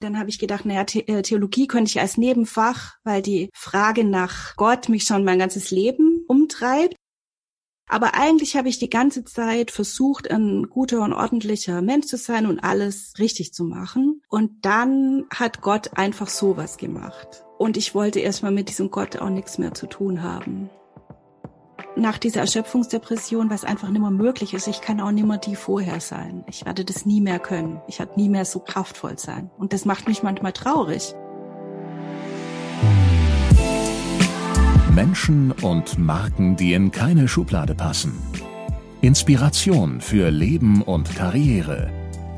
Dann habe ich gedacht, naja, äh, Theologie könnte ich als Nebenfach, weil die Frage nach Gott mich schon mein ganzes Leben umtreibt. Aber eigentlich habe ich die ganze Zeit versucht, ein guter und ordentlicher Mensch zu sein und alles richtig zu machen. Und dann hat Gott einfach sowas gemacht. Und ich wollte erstmal mit diesem Gott auch nichts mehr zu tun haben. Nach dieser Erschöpfungsdepression, was einfach nicht mehr möglich ist, ich kann auch nicht mehr die vorher sein. Ich werde das nie mehr können. Ich werde nie mehr so kraftvoll sein. Und das macht mich manchmal traurig. Menschen und Marken, die in keine Schublade passen. Inspiration für Leben und Karriere.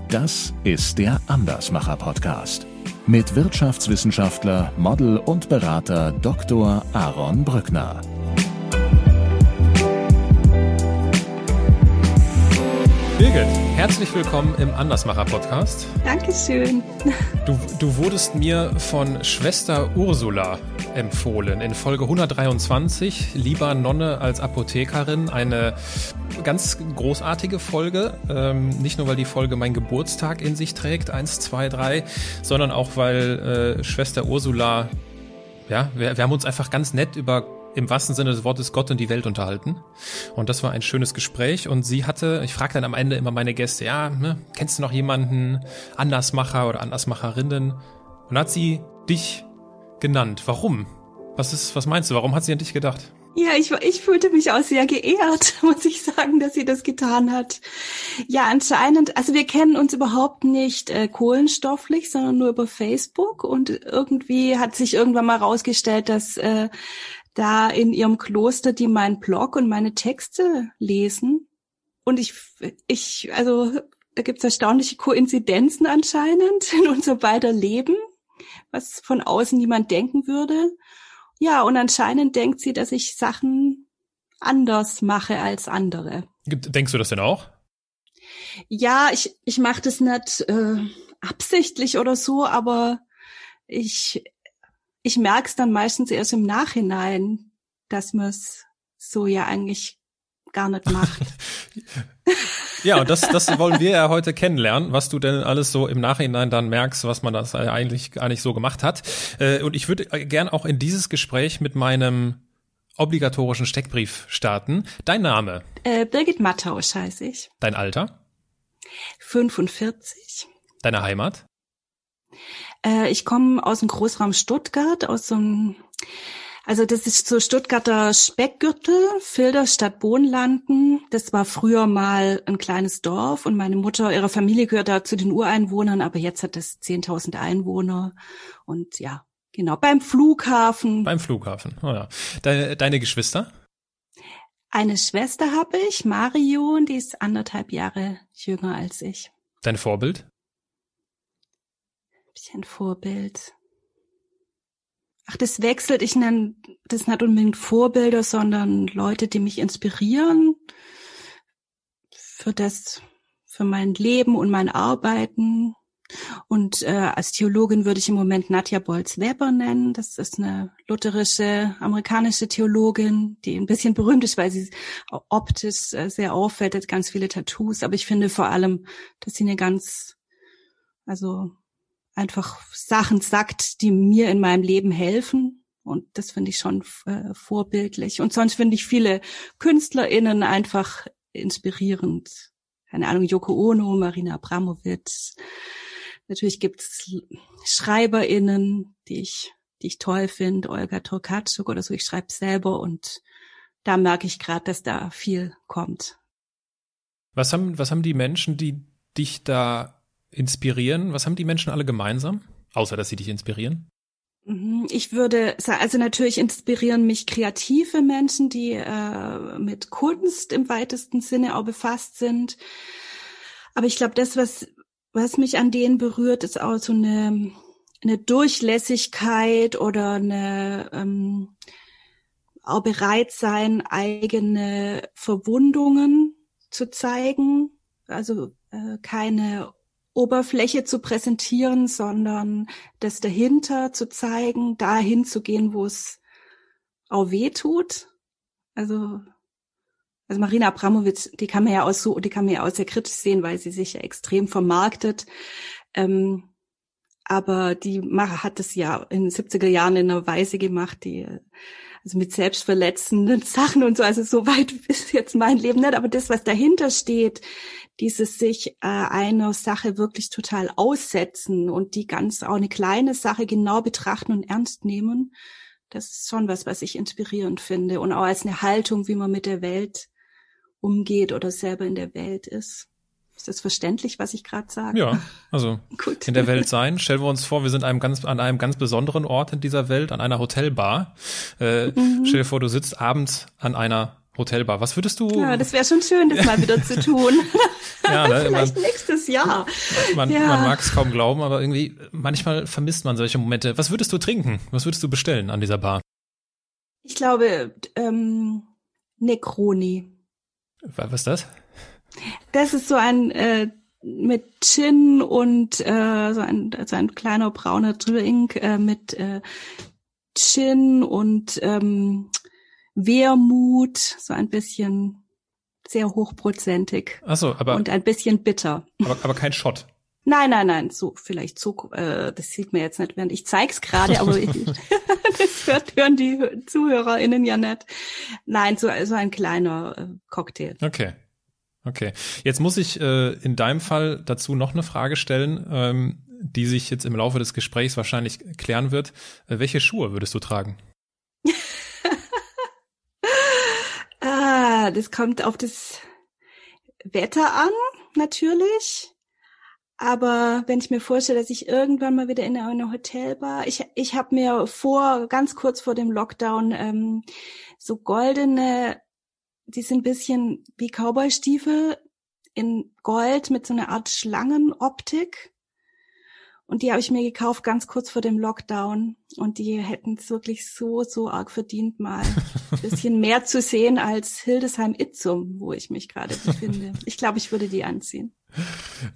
Das ist der Andersmacher Podcast mit Wirtschaftswissenschaftler, Model und Berater Dr. Aaron Brückner. Birgit, herzlich willkommen im Andersmacher Podcast. Dankeschön. Du, du wurdest mir von Schwester Ursula empfohlen in Folge 123, lieber Nonne als Apothekerin. Eine ganz großartige Folge. Ähm, nicht nur, weil die Folge mein Geburtstag in sich trägt, eins, zwei, drei, sondern auch, weil äh, Schwester Ursula, ja, wir, wir haben uns einfach ganz nett über im wahrsten Sinne des Wortes Gott und die Welt unterhalten. Und das war ein schönes Gespräch. Und sie hatte, ich frage dann am Ende immer meine Gäste, ja, ne, kennst du noch jemanden, Andersmacher oder Andersmacherinnen? Und hat sie dich genannt. Warum? Was ist, was meinst du? Warum hat sie an dich gedacht? Ja, ich, ich fühlte mich auch sehr geehrt, muss ich sagen, dass sie das getan hat. Ja, anscheinend, also wir kennen uns überhaupt nicht äh, kohlenstofflich, sondern nur über Facebook und irgendwie hat sich irgendwann mal rausgestellt, dass äh, da in ihrem Kloster, die meinen Blog und meine Texte lesen. Und ich, ich, also da gibt's erstaunliche Koinzidenzen anscheinend in unser beider Leben, was von außen niemand denken würde. Ja, und anscheinend denkt sie, dass ich Sachen anders mache als andere. Denkst du das denn auch? Ja, ich, ich mache das nicht äh, absichtlich oder so, aber ich ich merke es dann meistens erst im Nachhinein, dass man es so ja eigentlich gar nicht macht. ja, und das, das wollen wir ja heute kennenlernen, was du denn alles so im Nachhinein dann merkst, was man das eigentlich gar nicht so gemacht hat. Äh, und ich würde gern auch in dieses Gespräch mit meinem obligatorischen Steckbrief starten. Dein Name? Äh, Birgit Mattausch heiße ich. Dein Alter? 45. Deine Heimat? Äh, ich komme aus dem Großraum Stuttgart, aus so einem, also das ist so Stuttgarter Speckgürtel, Filderstadt Bohnlanden. Das war früher mal ein kleines Dorf und meine Mutter, ihre Familie gehört da zu den Ureinwohnern, aber jetzt hat es 10.000 Einwohner und ja, genau, beim Flughafen. Beim Flughafen, oh ja. Deine, deine Geschwister? Eine Schwester habe ich, Marion, die ist anderthalb Jahre jünger als ich. Dein Vorbild? Bisschen Vorbild. Ach, das wechselt. Ich nenne das nicht unbedingt Vorbilder, sondern Leute, die mich inspirieren für das, für mein Leben und mein Arbeiten. Und äh, als Theologin würde ich im Moment Nadja Bolz-Weber nennen. Das ist eine lutherische amerikanische Theologin, die ein bisschen berühmt ist, weil sie optisch äh, sehr auffällt, hat ganz viele Tattoos. Aber ich finde vor allem, dass sie eine ganz, also einfach Sachen sagt, die mir in meinem Leben helfen. Und das finde ich schon äh, vorbildlich. Und sonst finde ich viele KünstlerInnen einfach inspirierend. Keine Ahnung, Yoko Ono, Marina Abramowitsch. Natürlich gibt's SchreiberInnen, die ich, die ich toll finde, Olga Tokarczuk oder so. Ich schreibe selber und da merke ich gerade, dass da viel kommt. Was haben, was haben die Menschen, die dich da inspirieren? Was haben die Menschen alle gemeinsam? Außer, dass sie dich inspirieren? Mhm, ich würde sagen, also natürlich inspirieren mich kreative Menschen, die äh, mit Kunst im weitesten Sinne auch befasst sind. Aber ich glaube, das, was, was mich an denen berührt, ist auch so eine, eine Durchlässigkeit oder eine ähm, auch bereit sein, eigene Verwundungen zu zeigen. Also äh, keine Oberfläche zu präsentieren, sondern das dahinter zu zeigen, dahin zu gehen, wo es auch weh tut. Also, also Marina Abramowitsch, die kann man ja auch so, die kann man ja auch sehr kritisch sehen, weil sie sich ja extrem vermarktet. Ähm, aber die hat es ja in den 70er Jahren in einer Weise gemacht, die also mit selbstverletzenden Sachen und so, also so weit ist jetzt mein Leben nicht, aber das, was dahinter steht, dieses sich äh, einer Sache wirklich total aussetzen und die ganz auch eine kleine Sache genau betrachten und ernst nehmen, das ist schon was, was ich inspirierend finde. Und auch als eine Haltung, wie man mit der Welt umgeht oder selber in der Welt ist. Ist das verständlich, was ich gerade sage? Ja, also Gut. in der Welt sein. Stellen wir uns vor, wir sind einem ganz, an einem ganz besonderen Ort in dieser Welt, an einer Hotelbar. Äh, mhm. Stell dir vor, du sitzt abends an einer Hotelbar. Was würdest du? Ja, das wäre schon schön, das mal wieder zu tun. ja, ne, Vielleicht man, nächstes Jahr. Man, ja. man mag es kaum glauben, aber irgendwie manchmal vermisst man solche Momente. Was würdest du trinken? Was würdest du bestellen an dieser Bar? Ich glaube ähm, Necroni. Was ist das? Das ist so ein äh, mit Gin und äh, so ein so ein kleiner brauner Drink äh, mit äh, Gin und ähm, Wermut, so ein bisschen sehr hochprozentig. Ach so, aber und ein bisschen bitter. Aber, aber kein Shot. Nein, nein, nein, so vielleicht so, äh, das sieht mir jetzt nicht, während ich zeig's gerade, aber ich, das hört, hören die ZuhörerInnen ja nicht. Nein, so, so ein kleiner äh, Cocktail. Okay. Okay. Jetzt muss ich äh, in deinem Fall dazu noch eine Frage stellen, ähm, die sich jetzt im Laufe des Gesprächs wahrscheinlich klären wird. Äh, welche Schuhe würdest du tragen? ah, das kommt auf das Wetter an, natürlich. Aber wenn ich mir vorstelle, dass ich irgendwann mal wieder in eine Hotelbar, ich, ich habe mir vor, ganz kurz vor dem Lockdown, ähm, so goldene die sind ein bisschen wie Cowboy-Stiefel in Gold mit so einer Art Schlangenoptik. Und die habe ich mir gekauft ganz kurz vor dem Lockdown. Und die hätten es wirklich so, so arg verdient, mal ein bisschen mehr zu sehen als Hildesheim Itzum, wo ich mich gerade befinde. Ich glaube, ich würde die anziehen.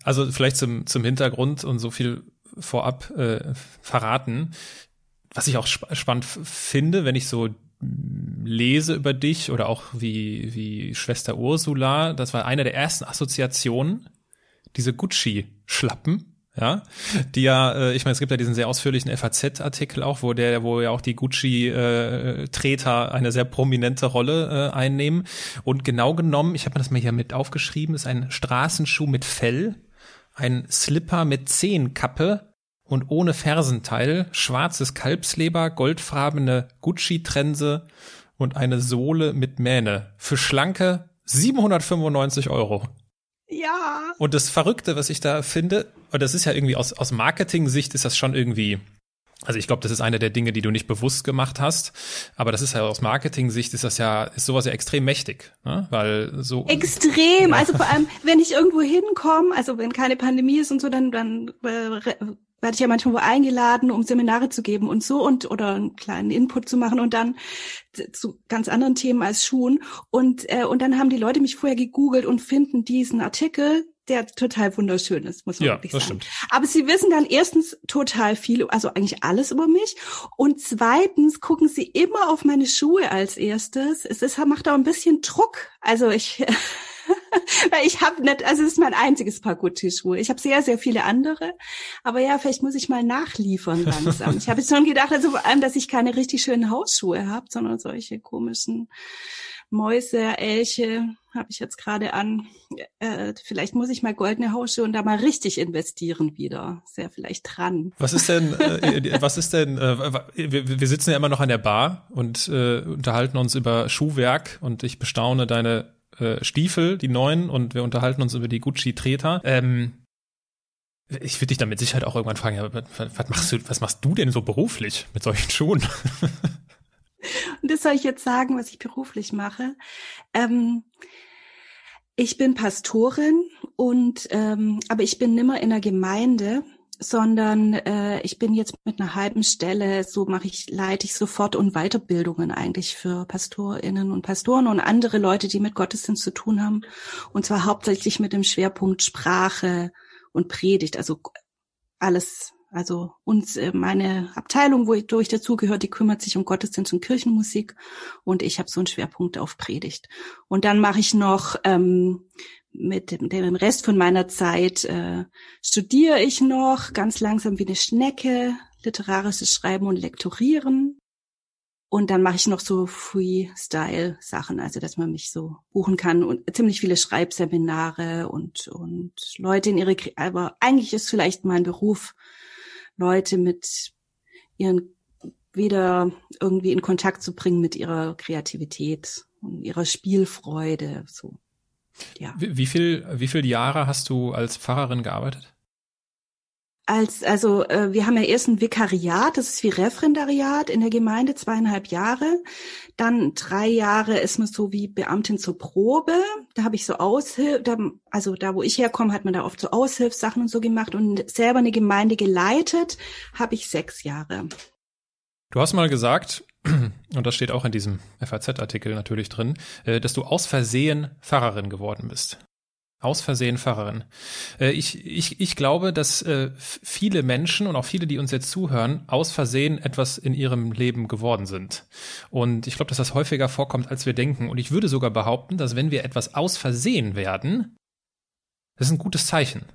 Also vielleicht zum, zum Hintergrund und so viel vorab äh, verraten. Was ich auch sp spannend finde, wenn ich so lese über dich oder auch wie, wie Schwester Ursula, das war eine der ersten Assoziationen, diese Gucci-Schlappen, ja, die ja, äh, ich meine, es gibt ja diesen sehr ausführlichen FAZ-Artikel auch, wo der, wo ja auch die Gucci-Treter eine sehr prominente Rolle äh, einnehmen. Und genau genommen, ich habe mir das mal hier mit aufgeschrieben, ist ein Straßenschuh mit Fell, ein Slipper mit Zehenkappe, und ohne Fersenteil, schwarzes Kalbsleber, goldfarbene Gucci-Trense und eine Sohle mit Mähne. Für schlanke 795 Euro. Ja. Und das Verrückte, was ich da finde, und das ist ja irgendwie aus, aus Marketing-Sicht ist das schon irgendwie, also ich glaube, das ist eine der Dinge, die du nicht bewusst gemacht hast, aber das ist ja aus Marketing-Sicht ist das ja, ist sowas ja extrem mächtig, ne? weil so. Extrem, ja. also vor allem, wenn ich irgendwo hinkomme, also wenn keine Pandemie ist und so, dann, dann äh, werde ich ja manchmal wo eingeladen, um Seminare zu geben und so und oder einen kleinen Input zu machen und dann zu ganz anderen Themen als Schuhen und äh, und dann haben die Leute mich vorher gegoogelt und finden diesen Artikel der total wunderschön ist, muss man ja, wirklich das sagen. Stimmt. Aber sie wissen dann erstens total viel, also eigentlich alles über mich. Und zweitens gucken sie immer auf meine Schuhe als erstes. Es ist, macht auch ein bisschen Druck. Also ich, Weil ich habe nicht, also es ist mein einziges Paar Gucci-Schuhe. Ich habe sehr, sehr viele andere. Aber ja, vielleicht muss ich mal nachliefern langsam. ich habe jetzt schon gedacht, also vor allem, dass ich keine richtig schönen Hausschuhe habe, sondern solche komischen Mäuse, Elche habe ich jetzt gerade an. Äh, vielleicht muss ich mal goldene Hausschuhe und da mal richtig investieren wieder. Sehr vielleicht dran. Was ist denn, äh, was ist denn, äh, wir, wir sitzen ja immer noch an der Bar und äh, unterhalten uns über Schuhwerk und ich bestaune deine äh, Stiefel, die neuen, und wir unterhalten uns über die Gucci-Treter. Ähm, ich würde dich dann mit Sicherheit auch irgendwann fragen, ja, was, was, machst du, was machst du denn so beruflich mit solchen Schuhen? Und das soll ich jetzt sagen, was ich beruflich mache. Ähm, ich bin Pastorin und ähm, aber ich bin nimmer in der Gemeinde, sondern äh, ich bin jetzt mit einer halben Stelle, so mache ich, leite ich sofort und Weiterbildungen eigentlich für PastorInnen und Pastoren und andere Leute, die mit Gottesdienst zu tun haben. Und zwar hauptsächlich mit dem Schwerpunkt Sprache und Predigt, also alles, also uns, äh, meine Abteilung, wo ich, ich dazugehört, die kümmert sich um Gottesdienst und Kirchenmusik und ich habe so einen Schwerpunkt auf Predigt. Und dann mache ich noch ähm, mit dem, dem Rest von meiner Zeit äh, studiere ich noch ganz langsam wie eine Schnecke literarisches Schreiben und Lektorieren. Und dann mache ich noch so Freestyle-Sachen, also dass man mich so buchen kann und ziemlich viele Schreibseminare und, und Leute in ihre, aber eigentlich ist vielleicht mein Beruf, Leute mit ihren wieder irgendwie in Kontakt zu bringen mit ihrer Kreativität und ihrer Spielfreude, so. Ja. Wie, wie viel, wie viele Jahre hast du als Pfarrerin gearbeitet? als, also äh, wir haben ja erst ein Vikariat, das ist wie Referendariat in der Gemeinde, zweieinhalb Jahre. Dann drei Jahre ist man so wie Beamtin zur Probe. Da habe ich so Aushilf, da, also da, wo ich herkomme, hat man da oft so Aushilfssachen und so gemacht und selber eine Gemeinde geleitet, habe ich sechs Jahre. Du hast mal gesagt, und das steht auch in diesem FAZ-Artikel natürlich drin, äh, dass du aus Versehen Pfarrerin geworden bist. Aus Versehen Pfarrerin. Äh, ich, ich, ich glaube, dass äh, viele Menschen und auch viele, die uns jetzt zuhören, aus Versehen etwas in ihrem Leben geworden sind. Und ich glaube, dass das häufiger vorkommt, als wir denken. Und ich würde sogar behaupten, dass wenn wir etwas aus Versehen werden, das ist ein gutes Zeichen.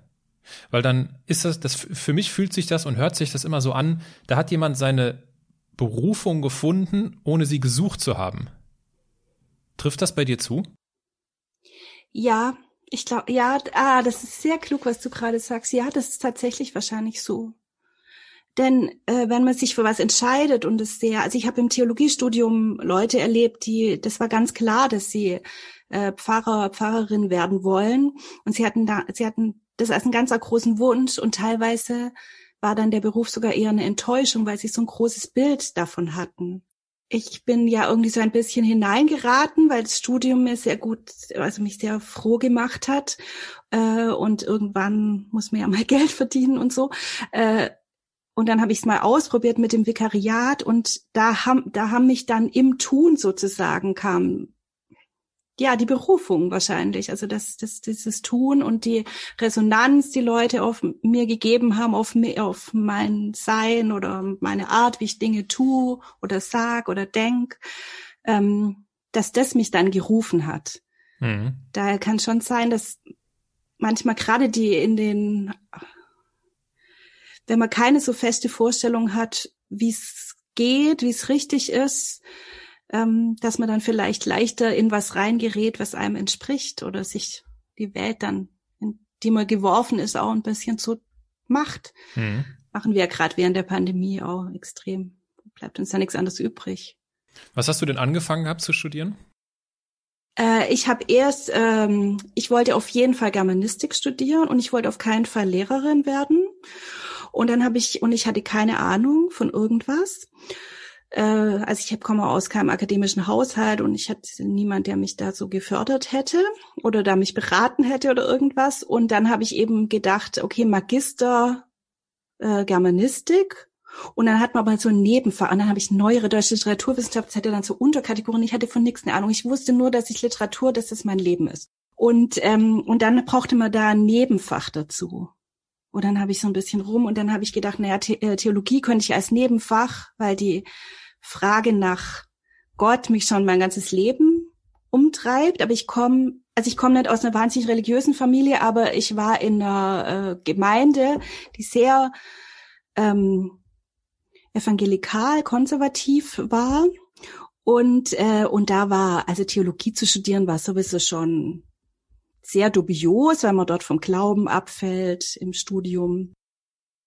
Weil dann ist das, das, für mich fühlt sich das und hört sich das immer so an, da hat jemand seine Berufung gefunden, ohne sie gesucht zu haben. Trifft das bei dir zu? Ja, ich glaube, ja, ah, das ist sehr klug, was du gerade sagst. Ja, das ist tatsächlich wahrscheinlich so. Denn äh, wenn man sich für was entscheidet und es sehr, also ich habe im Theologiestudium Leute erlebt, die, das war ganz klar, dass sie äh, Pfarrer, Pfarrerin werden wollen und sie hatten da, sie hatten das als einen ganz großen Wunsch und teilweise war dann der Beruf sogar eher eine Enttäuschung, weil sie so ein großes Bild davon hatten ich bin ja irgendwie so ein bisschen hineingeraten, weil das Studium mir sehr gut, also mich sehr froh gemacht hat. Äh, und irgendwann muss man ja mal Geld verdienen und so. Äh, und dann habe ich es mal ausprobiert mit dem Vikariat und da haben, da haben mich dann im Tun sozusagen kam ja, die Berufung wahrscheinlich. Also das, das, dieses Tun und die Resonanz, die Leute auf mir gegeben haben, auf, mir, auf mein Sein oder meine Art, wie ich Dinge tue oder sag oder denk, ähm, dass das mich dann gerufen hat. Mhm. Daher kann schon sein, dass manchmal gerade die in den, wenn man keine so feste Vorstellung hat, wie es geht, wie es richtig ist, ähm, dass man dann vielleicht leichter in was reingerät, was einem entspricht oder sich die Welt dann, in die man geworfen ist, auch ein bisschen so macht. Mhm. Machen wir ja gerade während der Pandemie auch extrem. Bleibt uns da nichts anderes übrig. Was hast du denn angefangen gehabt zu studieren? Äh, ich habe erst, ähm, ich wollte auf jeden Fall Germanistik studieren und ich wollte auf keinen Fall Lehrerin werden. Und dann habe ich, und ich hatte keine Ahnung von irgendwas äh, also ich komme aus keinem akademischen Haushalt und ich hatte niemand, der mich da so gefördert hätte oder da mich beraten hätte oder irgendwas. Und dann habe ich eben gedacht, okay, Magister äh, Germanistik. Und dann hat man aber so ein Nebenfach. Und dann habe ich neuere deutsche Literaturwissenschaft, das hatte dann so Unterkategorien. Ich hatte von nichts eine Ahnung. Ich wusste nur, dass ich Literatur, dass das mein Leben ist. Und, ähm, und dann brauchte man da ein Nebenfach dazu. Und dann habe ich so ein bisschen rum und dann habe ich gedacht, naja, äh, Theologie könnte ich als Nebenfach, weil die Frage nach Gott mich schon mein ganzes Leben umtreibt, aber ich komme, also ich komme nicht aus einer wahnsinnig religiösen Familie, aber ich war in einer äh, Gemeinde, die sehr ähm, evangelikal, konservativ war. Und, äh, und da war, also Theologie zu studieren, war sowieso schon sehr dubios, weil man dort vom Glauben abfällt im Studium.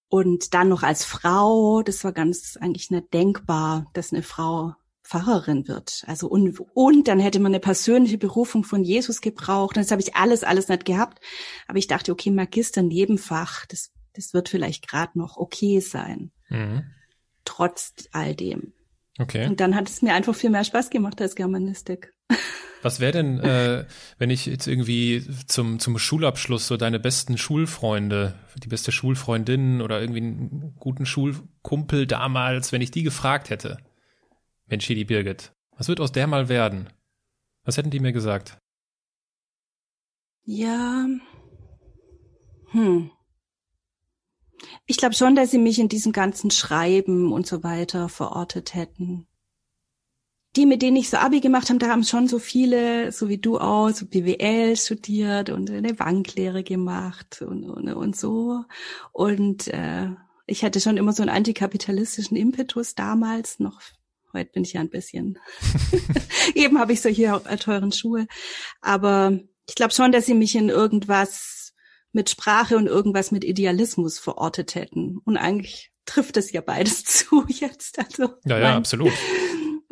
Und dann noch als Frau, das war ganz eigentlich nicht denkbar, dass eine Frau Pfarrerin wird. Also und, und dann hätte man eine persönliche Berufung von Jesus gebraucht. Das habe ich alles, alles nicht gehabt. Aber ich dachte, okay, Magister Nebenfach, das, das wird vielleicht gerade noch okay sein. Mhm. Trotz all dem. Okay. Und dann hat es mir einfach viel mehr Spaß gemacht als Germanistik. Was wäre denn, äh, wenn ich jetzt irgendwie zum, zum Schulabschluss so deine besten Schulfreunde, die beste Schulfreundin oder irgendwie einen guten Schulkumpel damals, wenn ich die gefragt hätte, Mensch, hier die Birgit, was wird aus der mal werden? Was hätten die mir gesagt? Ja. Hm. Ich glaube schon, dass sie mich in diesem ganzen Schreiben und so weiter verortet hätten die, mit denen ich so Abi gemacht habe, da haben schon so viele, so wie du auch, so BWL studiert und eine Banklehre gemacht und, und, und so. Und äh, ich hatte schon immer so einen antikapitalistischen Impetus damals noch. Heute bin ich ja ein bisschen. Eben habe ich solche teuren Schuhe. Aber ich glaube schon, dass sie mich in irgendwas mit Sprache und irgendwas mit Idealismus verortet hätten. Und eigentlich trifft es ja beides zu jetzt. Also ja, ja, mein, absolut.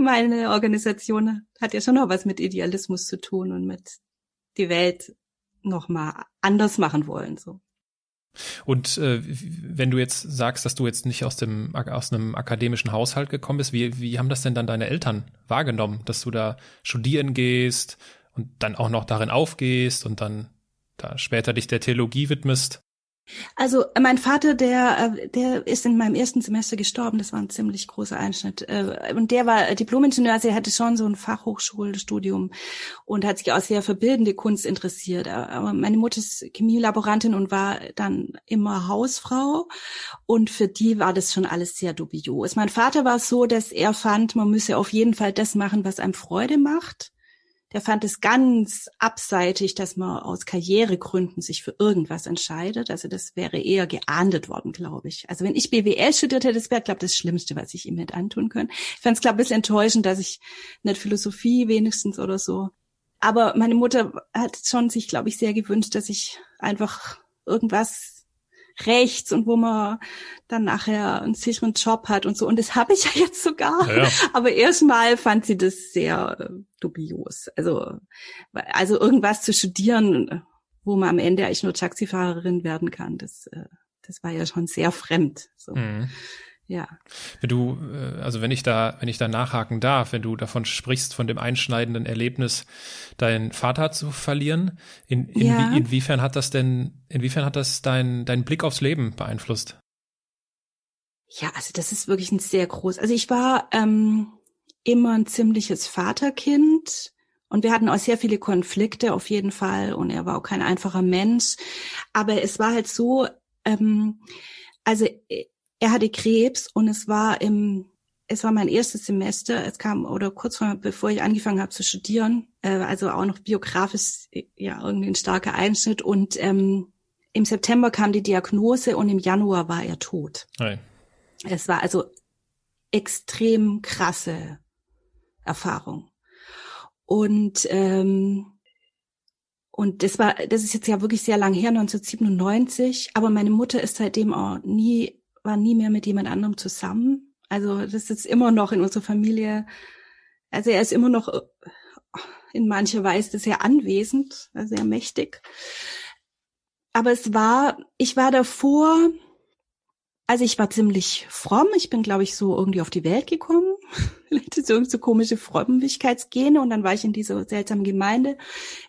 Meine Organisation hat ja schon noch was mit Idealismus zu tun und mit die Welt noch mal anders machen wollen. So. Und äh, wenn du jetzt sagst, dass du jetzt nicht aus dem aus einem akademischen Haushalt gekommen bist, wie, wie haben das denn dann deine Eltern wahrgenommen, dass du da studieren gehst und dann auch noch darin aufgehst und dann da später dich der Theologie widmest? Also mein Vater, der, äh, der ist in meinem ersten Semester gestorben. Das war ein ziemlich großer Einschnitt. Äh, und der war Diplomingenieur, also er hatte schon so ein Fachhochschulstudium und hat sich auch sehr für bildende Kunst interessiert. Aber meine Mutter ist Chemielaborantin und war dann immer Hausfrau. Und für die war das schon alles sehr dubios. Mein Vater war so, dass er fand, man müsse auf jeden Fall das machen, was einem Freude macht der fand es ganz abseitig, dass man aus Karrieregründen sich für irgendwas entscheidet. Also das wäre eher geahndet worden, glaube ich. Also wenn ich BWL studiert hätte, das wäre, glaube ich, das Schlimmste, was ich ihm hätte antun können. Ich fand es, glaube ich, ein bisschen enttäuschend, dass ich nicht Philosophie wenigstens oder so. Aber meine Mutter hat schon sich, glaube ich, sehr gewünscht, dass ich einfach irgendwas rechts und wo man dann nachher einen sicheren Job hat und so. Und das habe ich ja jetzt sogar. Ja, ja. Aber erstmal fand sie das sehr äh, dubios. Also, also irgendwas zu studieren, wo man am Ende eigentlich nur Taxifahrerin werden kann, das, äh, das war ja schon sehr fremd. So. Mhm. Ja. Wenn du, äh, also wenn ich da, wenn ich da nachhaken darf, wenn du davon sprichst, von dem einschneidenden Erlebnis, deinen Vater zu verlieren, in, in ja. inwiefern hat das denn, inwiefern hat das dein, dein Blick aufs Leben beeinflusst? Ja, also das ist wirklich ein sehr groß. Also ich war ähm, immer ein ziemliches Vaterkind. Und wir hatten auch sehr viele Konflikte auf jeden Fall. Und er war auch kein einfacher Mensch. Aber es war halt so, ähm, also äh, er hatte Krebs und es war im, es war mein erstes Semester, es kam oder kurz vor, bevor ich angefangen habe zu studieren, äh, also auch noch biografisch, ja, irgendwie ein starker Einschnitt und ähm, im September kam die Diagnose und im Januar war er tot. Nein. Es war also extrem krasse Erfahrung. Und ähm, und das war, das ist jetzt ja wirklich sehr lang her, 1997. Aber meine Mutter ist seitdem auch nie war nie mehr mit jemand anderem zusammen. Also das ist immer noch in unserer Familie. Also er ist immer noch äh, in mancher Weise sehr anwesend, sehr mächtig. Aber es war, ich war davor, also ich war ziemlich fromm. Ich bin, glaube ich, so irgendwie auf die Welt gekommen. Vielleicht ist irgendwie so komische Frömmigkeitsgene. Und dann war ich in dieser seltsamen Gemeinde,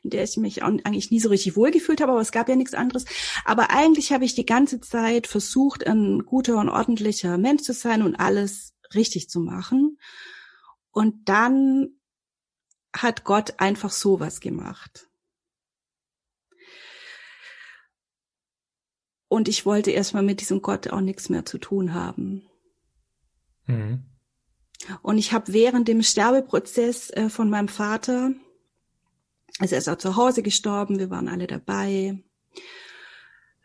in der ich mich eigentlich nie so richtig wohlgefühlt habe, aber es gab ja nichts anderes. Aber eigentlich habe ich die ganze Zeit versucht, ein guter und ordentlicher Mensch zu sein und alles richtig zu machen. Und dann hat Gott einfach sowas gemacht. Und ich wollte erstmal mit diesem Gott auch nichts mehr zu tun haben. Mhm. Und ich habe während dem Sterbeprozess äh, von meinem Vater, also er ist auch zu Hause gestorben, wir waren alle dabei.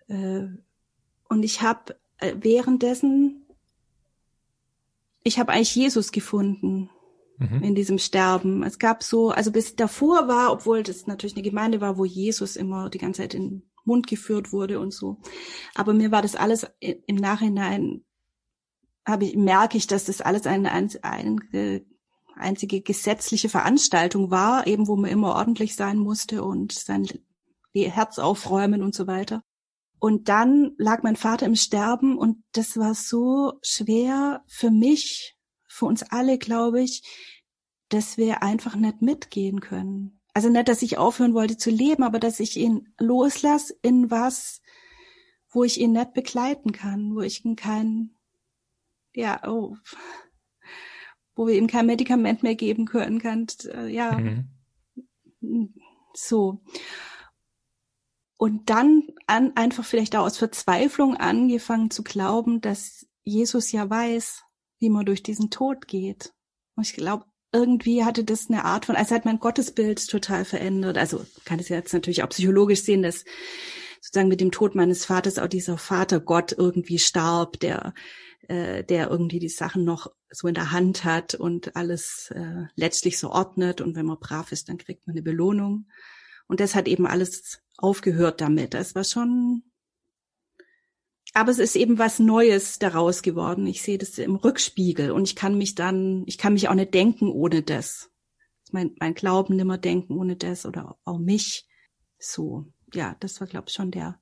Äh, und ich habe äh, währenddessen, ich habe eigentlich Jesus gefunden mhm. in diesem Sterben. Es gab so, also bis davor war, obwohl das natürlich eine Gemeinde war, wo Jesus immer die ganze Zeit in Mund geführt wurde und so. Aber mir war das alles im Nachhinein, habe ich, merke ich, dass das alles eine, eine einzige gesetzliche Veranstaltung war, eben wo man immer ordentlich sein musste und sein Herz aufräumen und so weiter. Und dann lag mein Vater im Sterben und das war so schwer für mich, für uns alle, glaube ich, dass wir einfach nicht mitgehen können. Also nicht, dass ich aufhören wollte zu leben, aber dass ich ihn loslasse in was, wo ich ihn nicht begleiten kann, wo ich ihn kein, ja, oh, wo wir ihm kein Medikament mehr geben können kann, äh, ja, mhm. so. Und dann an, einfach vielleicht auch aus Verzweiflung angefangen zu glauben, dass Jesus ja weiß, wie man durch diesen Tod geht. Und ich glaube, irgendwie hatte das eine Art von, also hat mein Gottesbild total verändert. Also kann es jetzt natürlich auch psychologisch sehen, dass sozusagen mit dem Tod meines Vaters auch dieser Vater Gott irgendwie starb, der äh, der irgendwie die Sachen noch so in der Hand hat und alles äh, letztlich so ordnet und wenn man brav ist, dann kriegt man eine Belohnung. Und das hat eben alles aufgehört damit. Das war schon aber es ist eben was Neues daraus geworden. Ich sehe das im Rückspiegel und ich kann mich dann, ich kann mich auch nicht denken ohne das. Mein, mein Glauben nimmer denken ohne das oder auch mich. So, ja, das war, glaube ich, schon der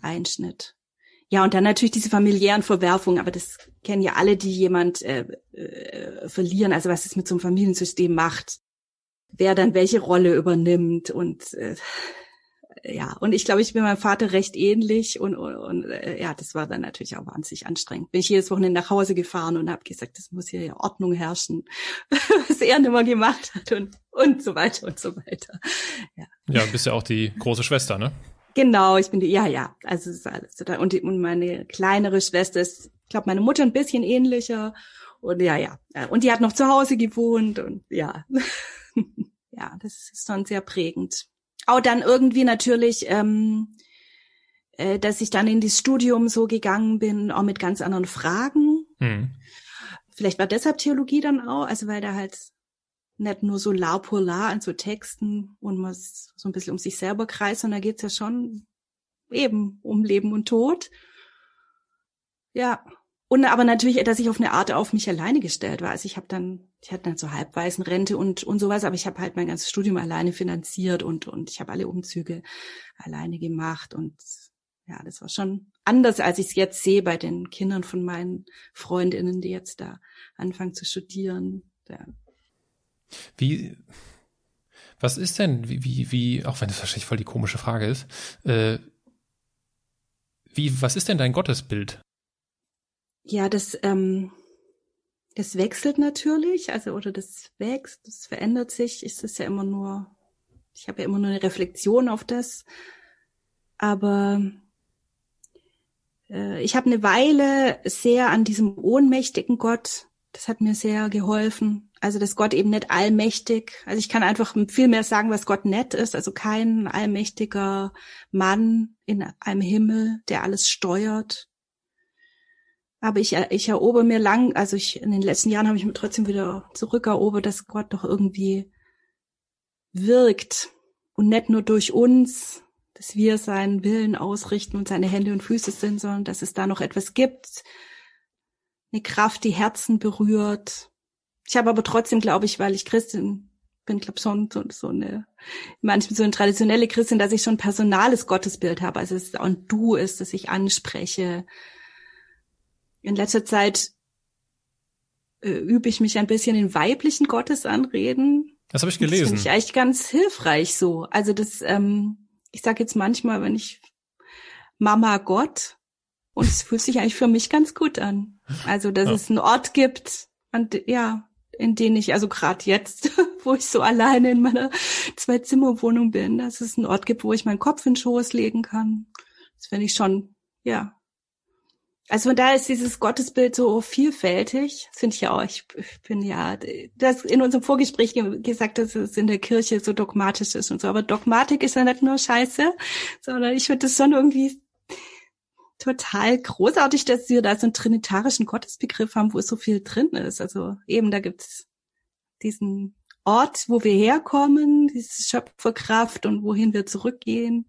Einschnitt. Ja, und dann natürlich diese familiären Verwerfungen, aber das kennen ja alle, die jemand äh, äh, verlieren, also was es mit so einem Familiensystem macht, wer dann welche Rolle übernimmt und äh, ja, und ich glaube, ich bin meinem Vater recht ähnlich und, und, und äh, ja, das war dann natürlich auch wahnsinnig anstrengend. Bin ich jedes Wochenende nach Hause gefahren und habe gesagt, das muss hier ja Ordnung herrschen, was er nimmer gemacht hat und, und so weiter und so weiter. Ja, ja bist ja auch die große Schwester, ne? Genau, ich bin die, ja, ja, also es ist alles total. Und, die, und meine kleinere Schwester ist, ich glaube, meine Mutter ein bisschen ähnlicher. Und ja, ja. Und die hat noch zu Hause gewohnt und ja. ja, das ist schon sehr prägend auch dann irgendwie natürlich, ähm, äh, dass ich dann in das Studium so gegangen bin, auch mit ganz anderen Fragen. Mhm. Vielleicht war deshalb Theologie dann auch, also weil da halt nicht nur so la pour la an so Texten und man so ein bisschen um sich selber kreist, sondern da geht's ja schon eben um Leben und Tod. Ja, und aber natürlich, dass ich auf eine Art auf mich alleine gestellt war. Also ich habe dann, ich hatte dann so halbweisen Rente und und sowas, aber ich habe halt mein ganzes Studium alleine finanziert und und ich habe alle Umzüge alleine gemacht und ja, das war schon anders, als ich es jetzt sehe bei den Kindern von meinen Freundinnen, die jetzt da anfangen zu studieren. Ja. Wie, was ist denn, wie, wie, wie, auch wenn das wahrscheinlich voll die komische Frage ist, äh, wie, was ist denn dein Gottesbild? Ja, das, ähm, das wechselt natürlich, also oder das wächst, das verändert sich. Ist es ja immer nur, ich habe ja immer nur eine Reflexion auf das. Aber äh, ich habe eine Weile sehr an diesem ohnmächtigen Gott, das hat mir sehr geholfen. Also dass Gott eben nicht allmächtig, also ich kann einfach viel mehr sagen, was Gott nett ist, also kein allmächtiger Mann in einem Himmel, der alles steuert, aber ich, ich erober mir lang, also ich, in den letzten Jahren habe ich mir trotzdem wieder zurückerobert, dass Gott doch irgendwie wirkt. Und nicht nur durch uns, dass wir seinen Willen ausrichten und seine Hände und Füße sind, sondern dass es da noch etwas gibt, eine Kraft, die Herzen berührt. Ich habe aber trotzdem, glaube ich, weil ich Christin bin, glaube schon so, so eine, manchmal so eine traditionelle Christin, dass ich schon ein personales Gottesbild habe, also es auch ein Du ist, dass ich anspreche, in letzter Zeit äh, übe ich mich ein bisschen in weiblichen Gottesanreden. Das habe ich gelesen. Das finde ich eigentlich ganz hilfreich so. Also das, ähm, ich sage jetzt manchmal, wenn ich Mama Gott, und es fühlt sich eigentlich für mich ganz gut an. Also, dass ja. es einen Ort gibt, und, ja, in den ich, also gerade jetzt, wo ich so alleine in meiner Zwei-Zimmer-Wohnung bin, dass es einen Ort gibt, wo ich meinen Kopf in den Schoß legen kann. Das finde ich schon, ja, also von daher ist dieses Gottesbild so vielfältig. Das finde ich ja auch. Ich, bin ja, das in unserem Vorgespräch gesagt, dass es in der Kirche so dogmatisch ist und so. Aber Dogmatik ist ja nicht nur Scheiße, sondern ich finde das schon irgendwie total großartig, dass wir da so einen trinitarischen Gottesbegriff haben, wo so viel drin ist. Also eben, da gibt's diesen Ort, wo wir herkommen, diese Schöpferkraft und wohin wir zurückgehen.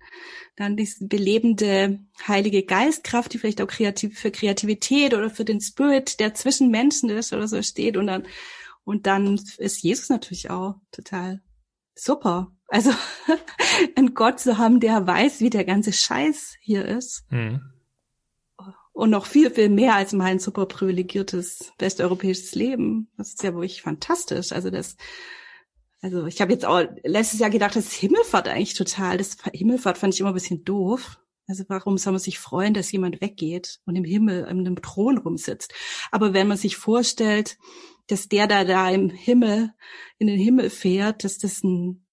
Dann diese belebende Heilige Geistkraft, die vielleicht auch kreativ, für Kreativität oder für den Spirit, der zwischen Menschen ist oder so steht. Und dann, und dann ist Jesus natürlich auch total super. Also einen Gott zu haben, der weiß, wie der ganze Scheiß hier ist. Mhm. Und noch viel, viel mehr als mein super privilegiertes westeuropäisches Leben. Das ist ja wirklich fantastisch. Also das also ich habe jetzt auch letztes Jahr gedacht, das ist Himmelfahrt eigentlich total. Das Himmelfahrt fand ich immer ein bisschen doof. Also warum soll man sich freuen, dass jemand weggeht und im Himmel in einem Thron rumsitzt? Aber wenn man sich vorstellt, dass der da da im Himmel in den Himmel fährt, dass das ein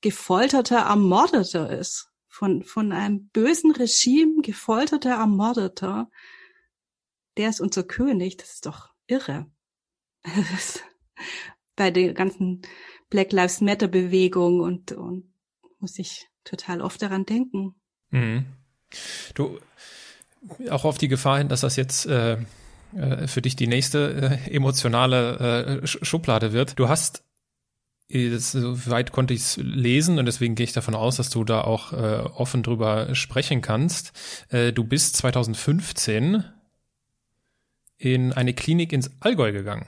gefolterter Ermordeter ist, von von einem bösen Regime gefolterter Ermordeter, der ist unser König. Das ist doch irre. bei der ganzen Black Lives Matter Bewegung und, und muss ich total oft daran denken. Mhm. Du, auch auf die Gefahr hin, dass das jetzt äh, äh für dich die nächste äh, emotionale äh, Schublade wird. Du hast Soweit konnte ich es lesen und deswegen gehe ich davon aus, dass du da auch äh, offen drüber sprechen kannst. Äh, du bist 2015 in eine Klinik ins Allgäu gegangen.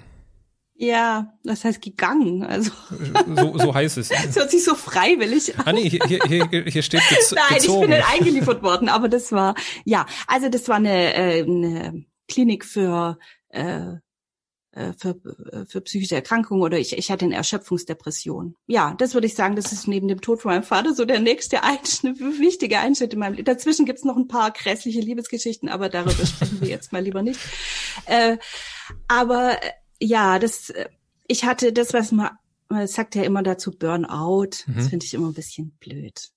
Ja, das heißt gegangen. Also so, so heißt es. Es hört sich so freiwillig an. Ah, nee, hier, hier, hier steht gez Nein, gezogen. ich bin nicht eingeliefert worden, aber das war ja, also das war eine, äh, eine Klinik für äh, äh, für, äh, für psychische Erkrankungen oder ich, ich hatte eine Erschöpfungsdepression. Ja, das würde ich sagen, das ist neben dem Tod von meinem Vater so der nächste Einschnitt, wichtige Einschnitt in meinem Leben. Dazwischen gibt's noch ein paar grässliche Liebesgeschichten, aber darüber sprechen wir jetzt mal lieber nicht. Äh, aber ja, das, ich hatte das, was man, man sagt ja immer dazu Burnout. Mhm. Das finde ich immer ein bisschen blöd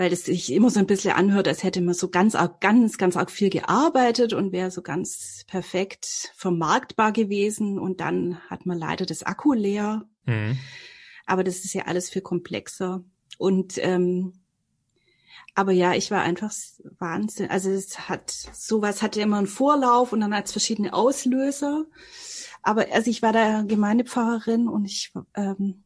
weil das sich immer so ein bisschen anhört, als hätte man so ganz arg, ganz, ganz arg viel gearbeitet und wäre so ganz perfekt vermarktbar gewesen und dann hat man leider das Akku leer. Mhm. Aber das ist ja alles viel komplexer. Und ähm, aber ja, ich war einfach Wahnsinn. Also es hat sowas hatte immer einen Vorlauf und dann hat es verschiedene Auslöser. Aber also ich war da Gemeindepfarrerin und ich ähm,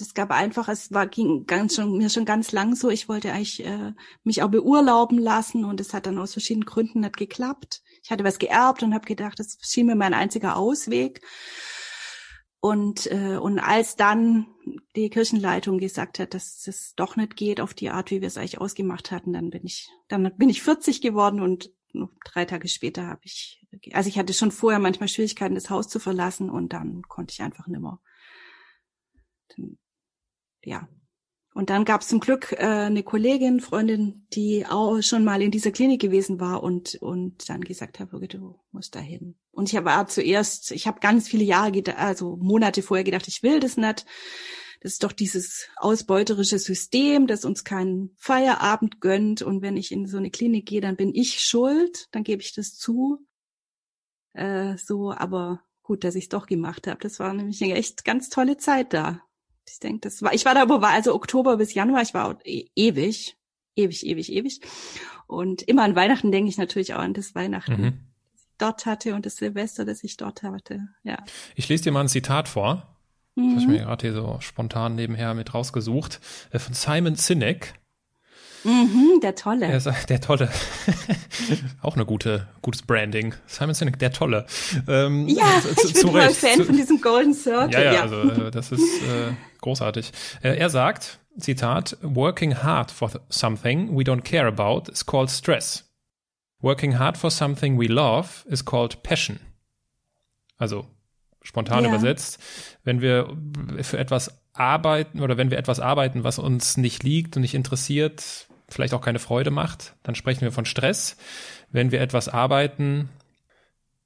das gab einfach, es war ging ganz schon mir schon ganz lang so. Ich wollte eigentlich äh, mich auch beurlauben lassen und es hat dann aus verschiedenen Gründen nicht geklappt. Ich hatte was geerbt und habe gedacht, das schien mir mein einziger Ausweg. Und äh, und als dann die Kirchenleitung gesagt hat, dass es doch nicht geht auf die Art, wie wir es eigentlich ausgemacht hatten, dann bin ich dann bin ich 40 geworden und drei Tage später habe ich, also ich hatte schon vorher manchmal Schwierigkeiten, das Haus zu verlassen und dann konnte ich einfach nimmer. Dann ja. Und dann gab es zum Glück äh, eine Kollegin, Freundin, die auch schon mal in dieser Klinik gewesen war und und dann gesagt hat, Birgit, du musst da hin. Und ich habe zuerst, ich habe ganz viele Jahre, also Monate vorher gedacht, ich will das nicht. Das ist doch dieses ausbeuterische System, das uns keinen Feierabend gönnt. Und wenn ich in so eine Klinik gehe, dann bin ich schuld, dann gebe ich das zu. Äh, so, aber gut, dass ich es doch gemacht habe. Das war nämlich eine echt ganz tolle Zeit da. Ich denke, das war, ich war da, wo war also Oktober bis Januar, ich war e ewig, ewig, ewig, ewig. Und immer an Weihnachten denke ich natürlich auch an das Weihnachten, mhm. das ich dort hatte und das Silvester, das ich dort hatte. Ja. Ich lese dir mal ein Zitat vor. Mhm. Das habe ich mir gerade hier so spontan nebenher mit rausgesucht. Äh, von Simon Sinek. Mhm, der Tolle. Der, der Tolle. Auch eine gute, gutes Branding. Simon Sinek, der Tolle. Ähm, ja, zu, ich bin voll Fan zu, von diesem Golden Circle. Ja, ja, ja. also äh, das ist äh, großartig. Äh, er sagt, Zitat, Working hard for something we don't care about is called stress. Working hard for something we love is called passion. Also spontan ja. übersetzt, wenn wir für etwas arbeiten oder wenn wir etwas arbeiten, was uns nicht liegt und nicht interessiert, vielleicht auch keine Freude macht, dann sprechen wir von Stress. Wenn wir etwas arbeiten,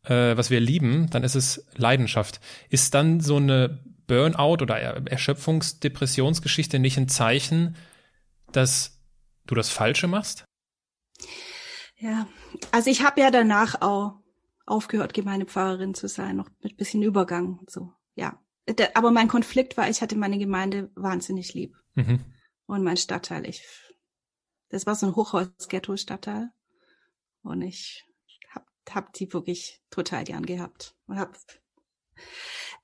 äh, was wir lieben, dann ist es Leidenschaft. Ist dann so eine Burnout oder Erschöpfungsdepressionsgeschichte nicht ein Zeichen, dass du das Falsche machst? Ja, also ich habe ja danach auch aufgehört, Gemeindepfarrerin zu sein, noch mit bisschen Übergang und so. Ja, aber mein Konflikt war, ich hatte meine Gemeinde wahnsinnig lieb mhm. und mein Stadtteil. Ich, das war so ein Hochhaus-Ghetto-Stadtteil und ich hab, hab die wirklich total gern gehabt und hab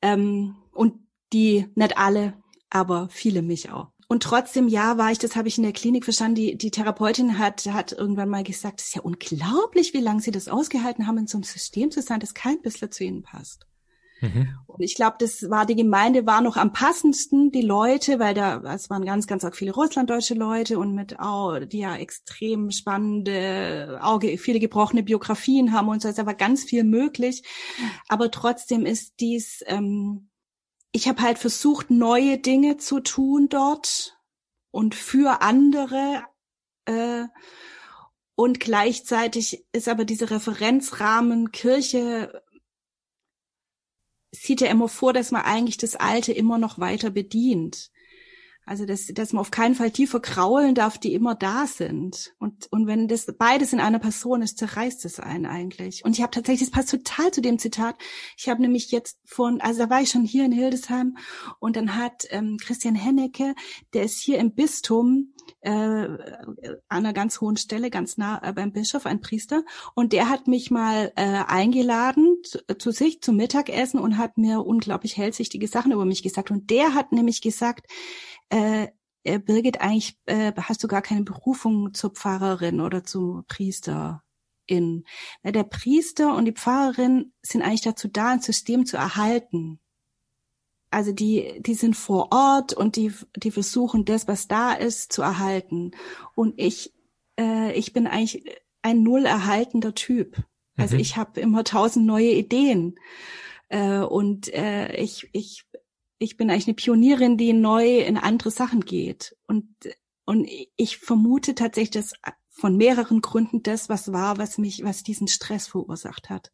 ähm, und die, nicht alle, aber viele mich auch. Und trotzdem, ja, war ich, das habe ich in der Klinik verstanden, die, die Therapeutin hat, hat irgendwann mal gesagt, es ist ja unglaublich, wie lange sie das ausgehalten haben, in so einem System zu sein, das kein bisschen zu ihnen passt. Mhm. Und ich glaube, das war die Gemeinde war noch am passendsten, die Leute, weil da es waren ganz, ganz auch viele russlanddeutsche Leute und mit die ja extrem spannende, auch viele gebrochene Biografien haben und so, da war ganz viel möglich. Aber trotzdem ist dies ähm, ich habe halt versucht, neue Dinge zu tun dort und für andere. Äh, und gleichzeitig ist aber dieser Referenzrahmen Kirche sieht ja immer vor, dass man eigentlich das Alte immer noch weiter bedient. Also dass, dass man auf keinen Fall die verkraulen darf, die immer da sind. Und, und wenn das beides in einer Person ist, zerreißt es einen eigentlich. Und ich habe tatsächlich, das passt total zu dem Zitat. Ich habe nämlich jetzt von, also da war ich schon hier in Hildesheim und dann hat ähm, Christian Hennecke, der ist hier im Bistum äh, an einer ganz hohen Stelle, ganz nah äh, beim Bischof, ein Priester. Und der hat mich mal äh, eingeladen zu, zu sich zum Mittagessen und hat mir unglaublich hellsichtige Sachen über mich gesagt. Und der hat nämlich gesagt, äh, äh, Birgit, eigentlich äh, hast du gar keine Berufung zur Pfarrerin oder zum Priester. In. Der Priester und die Pfarrerin sind eigentlich dazu da, ein System zu erhalten. Also die, die sind vor Ort und die, die versuchen das, was da ist, zu erhalten. Und ich, äh, ich bin eigentlich ein null erhaltender Typ. Also mhm. ich habe immer tausend neue Ideen. Äh, und äh, ich, ich ich bin eigentlich eine Pionierin, die neu in andere Sachen geht. Und, und ich vermute tatsächlich, dass von mehreren Gründen das, was war, was mich, was diesen Stress verursacht hat.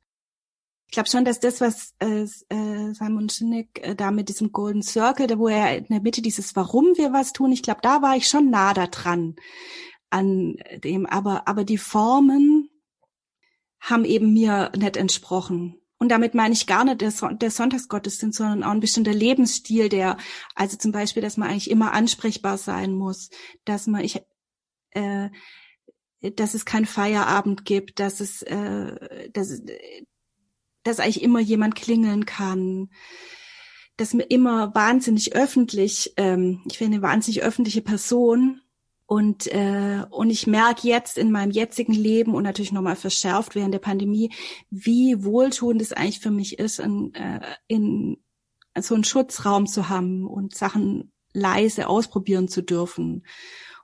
Ich glaube schon, dass das, was äh, äh, Simon Sinek äh, da mit diesem Golden Circle, da wo er in der Mitte dieses Warum wir was tun, ich glaube, da war ich schon nah da dran an dem. Aber, aber die Formen haben eben mir nicht entsprochen. Und damit meine ich gar nicht der, Son der Sonntagsgottesdienst, sondern auch ein bestimmter Lebensstil, der, also zum Beispiel, dass man eigentlich immer ansprechbar sein muss, dass man, ich, äh, dass es keinen Feierabend gibt, dass es, äh, dass, dass eigentlich immer jemand klingeln kann, dass man immer wahnsinnig öffentlich, ähm, ich bin eine wahnsinnig öffentliche Person, und, äh, und ich merke jetzt in meinem jetzigen Leben und natürlich nochmal verschärft während der Pandemie, wie wohltuend es eigentlich für mich ist, in, äh, in so einen Schutzraum zu haben und Sachen leise ausprobieren zu dürfen.